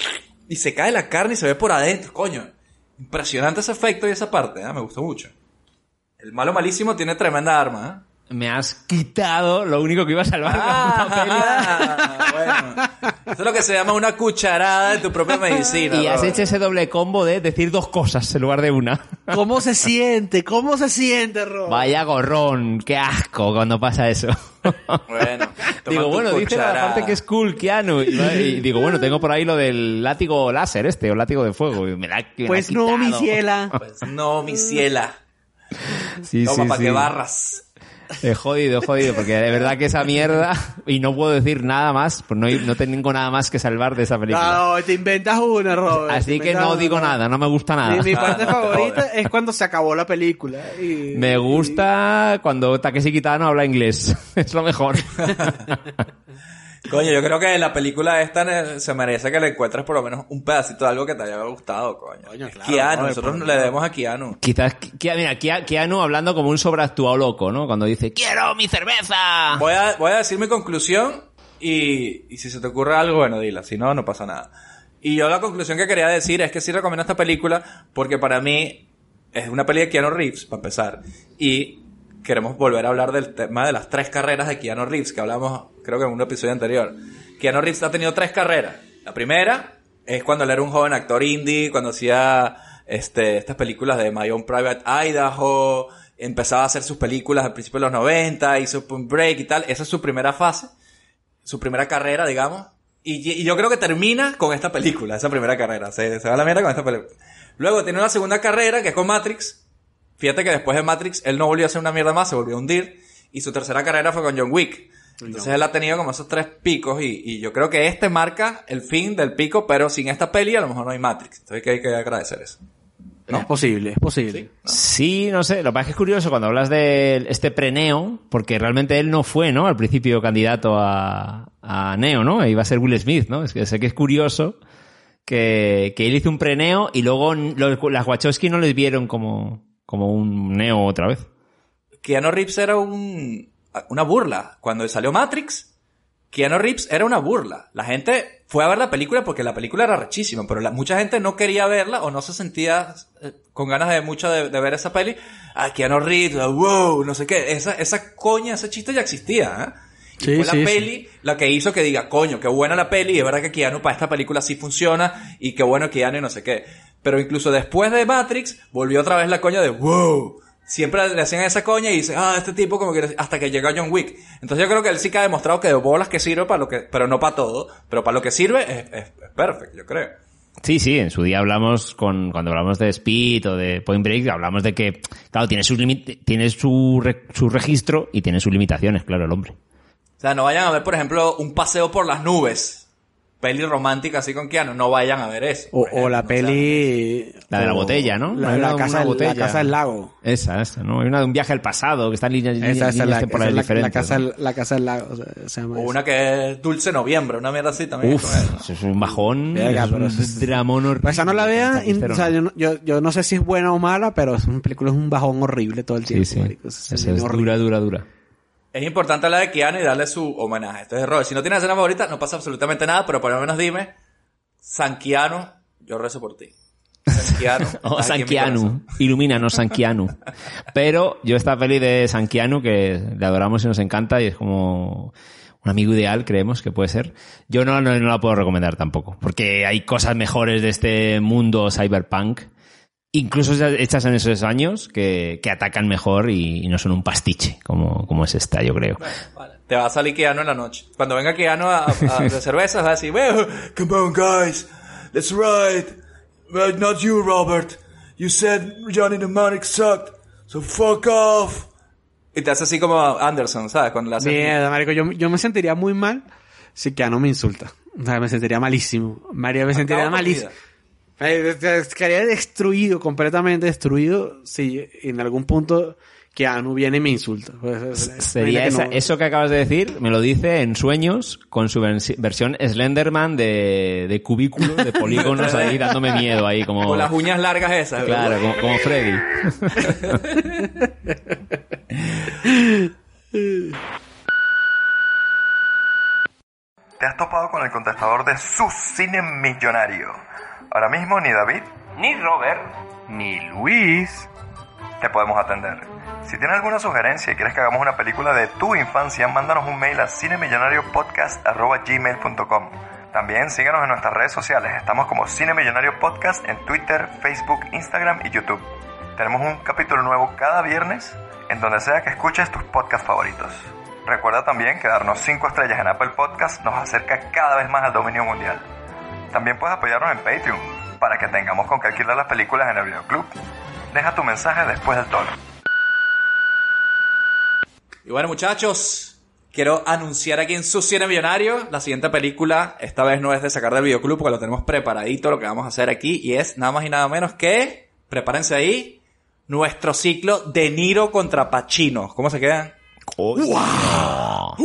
C: y se cae la carne y se ve por adentro, coño. Impresionante ese efecto y esa parte, ¿eh? me gustó mucho. El malo malísimo tiene tremenda arma, ¿eh?
D: Me has quitado lo único que iba a salvar de la puta peli.
C: Ah, *laughs* bueno. Eso es lo que se llama una cucharada de tu propia medicina.
D: Y has hecho ese doble combo de decir dos cosas en lugar de una. *laughs*
E: ¿Cómo se siente? ¿Cómo se siente, Rob?
D: Vaya gorrón, qué asco cuando pasa eso.
C: Bueno, *laughs* toma
D: digo,
C: tu
D: bueno, dice la parte que es cool, Keanu. Y, digo, bueno, tengo por ahí lo del látigo láser este, o látigo de fuego. Y me la, me
E: Pues no, mi ciela.
C: Pues no, mi ciela.
D: Sí,
C: Toma,
D: sí,
C: para
D: sí.
C: que barras.
D: He jodido, he jodido, porque de verdad que esa mierda, y no puedo decir nada más, pues no, no tengo nada más que salvar de esa película.
E: No, te inventas una, Robert.
D: Así que no
E: una.
D: digo nada, no me gusta nada.
E: Mi, mi *laughs* parte favorita es cuando se acabó la película. Y,
D: Me gusta cuando Takeshi Kitano habla inglés. *laughs* Es lo mejor. *laughs*
C: Coño, yo creo que la película esta se merece que le encuentres por lo menos un pedacito de algo que te haya gustado, coño.
E: Coño, claro,
C: Keanu, nosotros le debemos a Keanu.
D: Quizás, mira, Ke- Keanu hablando como un sobreactuado loco, ¿no? Cuando dice, ¡Quiero mi cerveza!
C: Voy a, voy a decir mi conclusión y, y si se te ocurre algo, bueno, dila. Si no, no pasa nada. Y yo la conclusión que quería decir es que sí recomiendo esta película porque para mí es una peli de Keanu Reeves, para empezar. Y queremos volver a hablar del tema de las tres carreras de Keanu Reeves, que hablamos creo que en un episodio anterior. Keanu Reeves ha tenido tres carreras. La primera es cuando él era un joven actor indie, cuando hacía este, estas películas de My Own Private Idaho, empezaba a hacer sus películas al principio de los 90, hizo Point Break y tal. Esa es su primera fase, su primera carrera, digamos. Y, y yo creo que termina con esta película, esa primera carrera. Se, se va a la mierda con esta película. Luego tiene una segunda carrera que es con Matrix. Fíjate que después de Matrix él no volvió a hacer una mierda más, se volvió a hundir. Y su tercera carrera fue con John Wick. Entonces él ha tenido como esos tres picos y, y yo creo que este marca el fin del pico, pero sin esta peli a lo mejor no hay Matrix. Entonces que hay que agradecer eso.
E: Es posible, es posible.
D: Sí, no sé. Lo que pasa es que es curioso cuando hablas de este pre-Neo, porque realmente él no fue, ¿no? Al principio candidato a, a Neo, ¿no? Iba a ser Will Smith, ¿no? Es que sé que es curioso que, que él hizo un pre-Neo y luego los, las Wachowski no les vieron como, como un Neo otra vez.
C: Keanu Reeves era un, una burla. Cuando salió Matrix, Keanu Reeves era una burla. La gente fue a ver la película porque la película era rechísima, pero la- mucha gente no quería verla o no se sentía eh, con ganas de mucho de, de ver esa peli. Ah, Keanu Reeves, ah, wow, no sé qué. Esa, esa coña, ese chiste ya existía, ¿eh? Y
E: Sí,
C: fue la
E: sí,
C: peli la que hizo que diga, coño, qué buena la peli, y es verdad que Keanu para esta película sí funciona, y qué bueno Keanu y no sé qué. Pero incluso después de Matrix, volvió otra vez la coña de, wow. Siempre le hacían esa coña y dice, ah, este tipo como que hasta que llega John Wick. Entonces yo creo que él sí que ha demostrado que de bolas que sirve para lo que, pero no para todo, pero para lo que sirve es, es, es perfecto, yo creo.
D: Sí, sí, en su día hablamos con, cuando hablamos de Speed o de Point Break, hablamos de que, claro, tiene sus tiene su, re- su registro y tiene sus limitaciones, claro, el hombre.
C: O sea, no vayan a ver, por ejemplo, un paseo por las nubes. Peli romántica así con Keanu, no vayan a ver eso.
E: O, o la peli...
D: La de la botella, ¿no?
E: La, la
D: una-
E: casa,
D: botella.
E: la casa del lago.
D: Esa, esa, ¿no? Hay una de un viaje al pasado, que está en líneas,
E: Esa,
D: líneas,
E: esa es la,
D: líneas
E: esa
D: temporales
E: es la- la
D: diferentes.
E: casa,
D: ¿no?
E: del- la casa del lago. o sea, se llama
C: O una que es Dulce Noviembre, una mierda así también.
D: Uf, eso es un bajón,
E: Verga,
D: es
E: pero
D: un
E: es-
D: dramón horrible.
E: Esa no la vean. y- o sea, yo, no- yo, yo no sé si es buena o mala, pero es una película, es un bajón horrible todo el
D: Sí,
E: tiempo.
D: sí.
E: marico. Es,
D: Esa es dura, dura, dura.
C: Es importante hablar de Keanu y darle su homenaje. Este es Robert. Si no tienes escena favorita, no pasa absolutamente nada, pero por lo menos dime, San Keanu, yo rezo por ti. San Keanu. *laughs*
D: Oh,
C: corazón.
D: ilumínanos Sanquianu. Pero yo esta peli de Sanquianu que le adoramos y nos encanta y es como un amigo ideal, creemos que puede ser. Yo no, no, no la puedo recomendar tampoco, porque hay cosas mejores de este mundo cyberpunk, incluso hechas en esos años, que, que atacan mejor y, y no son un pastiche, como, como es esta, yo creo.
C: Te va a salir Keanu en la noche. Cuando venga Keanu a, a- de cervezas, va a decir, well, come on guys, that's right. Well, not you, Robert. You said Johnny Mnemonic sucked, so fuck off. Y te hace así como Anderson, ¿sabes? Cuando le hace...
E: Mierda, marico. Yo, yo me sentiría muy mal si Keanu me insulta. O sea, me sentiría malísimo. María, me sentiría
C: Acabo con
E: malísimo. Quedaría destruido, completamente destruido, si en algún punto Keanu viene y me insulta. Pues, es- es-
D: Sería esa-
E: que no-
D: eso que acabas de decir, me lo dice en sueños con su versi- versión Slenderman de, de cubículos, de polígonos ahí dándome miedo ahí como...
C: Con las uñas largas esas.
D: Claro, como, como Freddy.
N: Te has topado con el contestador de su cine millonario. Ahora mismo ni David, ni Robert, ni Luis te podemos atender. Si tienes alguna sugerencia y quieres que hagamos una película de tu infancia, mándanos un mail a cinemillonariopodcast.gmail.com También síguenos en nuestras redes sociales. Estamos como Cine Millonario Podcast en Twitter, Facebook, Instagram y YouTube. Tenemos un capítulo nuevo cada viernes en donde sea que escuches tus podcasts favoritos. Recuerda también que darnos 5 estrellas en Apple Podcast nos acerca cada vez más al dominio mundial. También puedes apoyarnos en Patreon para que tengamos con qué alquilar las películas en el videoclub. Deja tu mensaje después del tono.
C: Y bueno, muchachos, quiero anunciar aquí en su cine millonario la siguiente película. Esta vez no es de sacar del videoclub porque lo tenemos preparadito, lo que vamos a hacer aquí. Y es nada más y nada menos que, prepárense ahí, nuestro ciclo de Niro contra Pacino. ¿Cómo se quedan?
D: ¡Uah!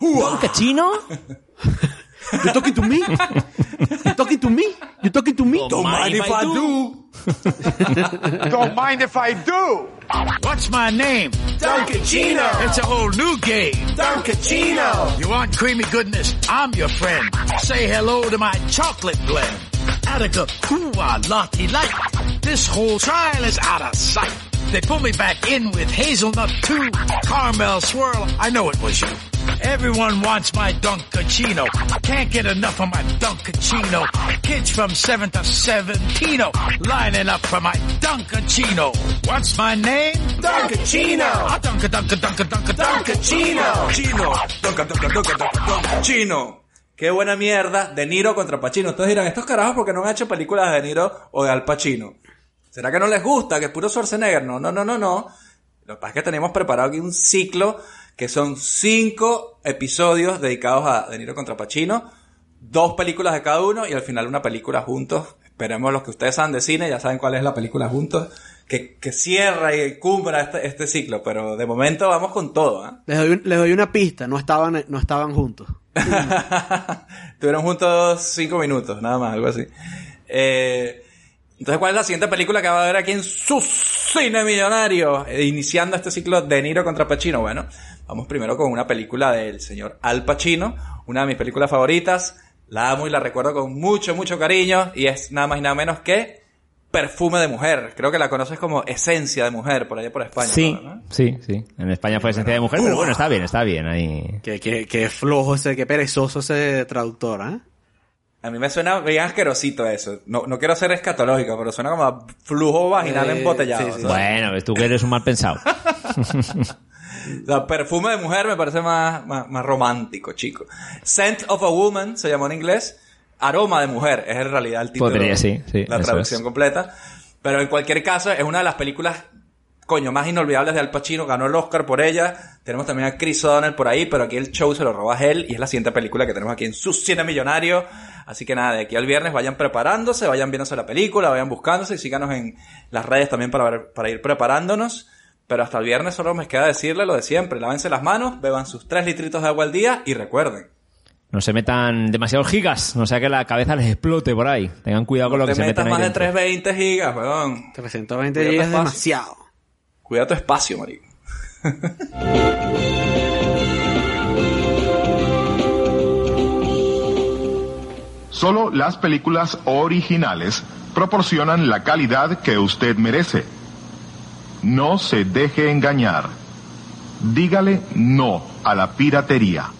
E: ¿Don
D: Cachino?
E: You talking to me? You're talking to me? You're talking to me?
F: Don't mind if I do. *laughs* Don't mind if I do.
O: What's my name?
F: Don Cachino.
O: It's a whole new game.
F: Don Cachino.
O: You want creamy goodness? I'm your friend. Say hello to my chocolate blend. Attica, ooh, ah, lottie light. This whole trial is out of sight. They pull me back in with hazelnut too. Caramel swirl, I know it was you. Everyone wants my Dunkachino. Can't get enough of my Dunkachino. Kids from 7 to 17 lining up for my Dunkachino. What's my name? Dunkachino. Dunka, Dunka, Dunka, Dunka, Dunkachino.
C: Chino. Dunca, dunca, dunca, dunca, dunca. Chino. Qué buena mierda. De Niro contra Pacino. Ustedes dirán, estos carajos porque no han hecho películas de De Niro o de Al Pacino. ¿Será que no les gusta? Que es puro Schwarzenegger. No, no, no, no, no. Lo que pasa es que tenemos preparado aquí un ciclo que son cinco episodios dedicados a De Niro contra Pacino. Dos películas de cada uno y al final una película juntos. Esperemos los que ustedes saben de cine, ya saben cuál es la película juntos. Que, que cierra y cumbra este, este ciclo. Pero de momento vamos con todo. ¿ah?
E: Les doy, un- les doy una pista, no estaban, no estaban juntos. *laughs*
C: Estuvieron juntos cinco minutos, nada más, algo así. Eh, entonces, ¿cuál es la siguiente película que va a haber aquí en su cine millonario? Eh, iniciando este ciclo de Niro contra Pacino. Bueno, vamos primero con una película del señor Al Pacino, una de mis películas favoritas. La amo y la recuerdo con mucho, mucho cariño. Y es nada más y nada menos que Perfume de Mujer. Creo que la conoces como Esencia de Mujer, por allá por España.
D: Sí,
C: ¿no?
D: sí, sí. En España fue esencia de mujer, pero bueno, está bien, está bien ahí.
E: Qué, qué, qué flojo ese, qué perezoso ese traductor, ¿eh?
C: A mí me suena bien asquerosito eso. No, no quiero ser escatológico, pero suena como a flujo vaginal
E: Eh,
C: embotellado.
E: sí, sí.
D: Bueno, ves tú que eres un mal pensado. *laughs* *laughs*
C: O sea, perfume de mujer me parece más, más, más romántico, chico. Scent of a Woman se llamó en inglés. Aroma de mujer es en realidad el título.
D: Podría, sí, sí,
C: La traducción
D: es.
C: completa. Pero en cualquier caso, es una de las películas, coño, más inolvidables de Al Pacino. Ganó el Oscar por ella. Tenemos también a Chris O'Donnell por ahí, pero aquí el show se lo roba a él y es la siguiente película que tenemos aquí en su cine millonario. Así que nada, de aquí al viernes vayan preparándose, vayan viéndose la película, vayan buscándose y síganos en las redes también para, ver- para ir preparándonos. Pero hasta el viernes solo me queda decirle lo de siempre. Lávense las manos, beban sus 3 litritos de agua al día y recuerden.
D: No se metan demasiados gigas, no sea que la cabeza les explote por ahí. Tengan cuidado con lo
C: te
D: que se
C: metas
D: meten ahí
C: más de
D: dentro.
C: 320 gigas, weón.
E: 320
C: Cuida
E: gigas es demasiado.
C: Cuida tu espacio, marico. *laughs*
P: Solo las películas originales proporcionan la calidad que usted merece. No se deje engañar. Dígale no a la piratería.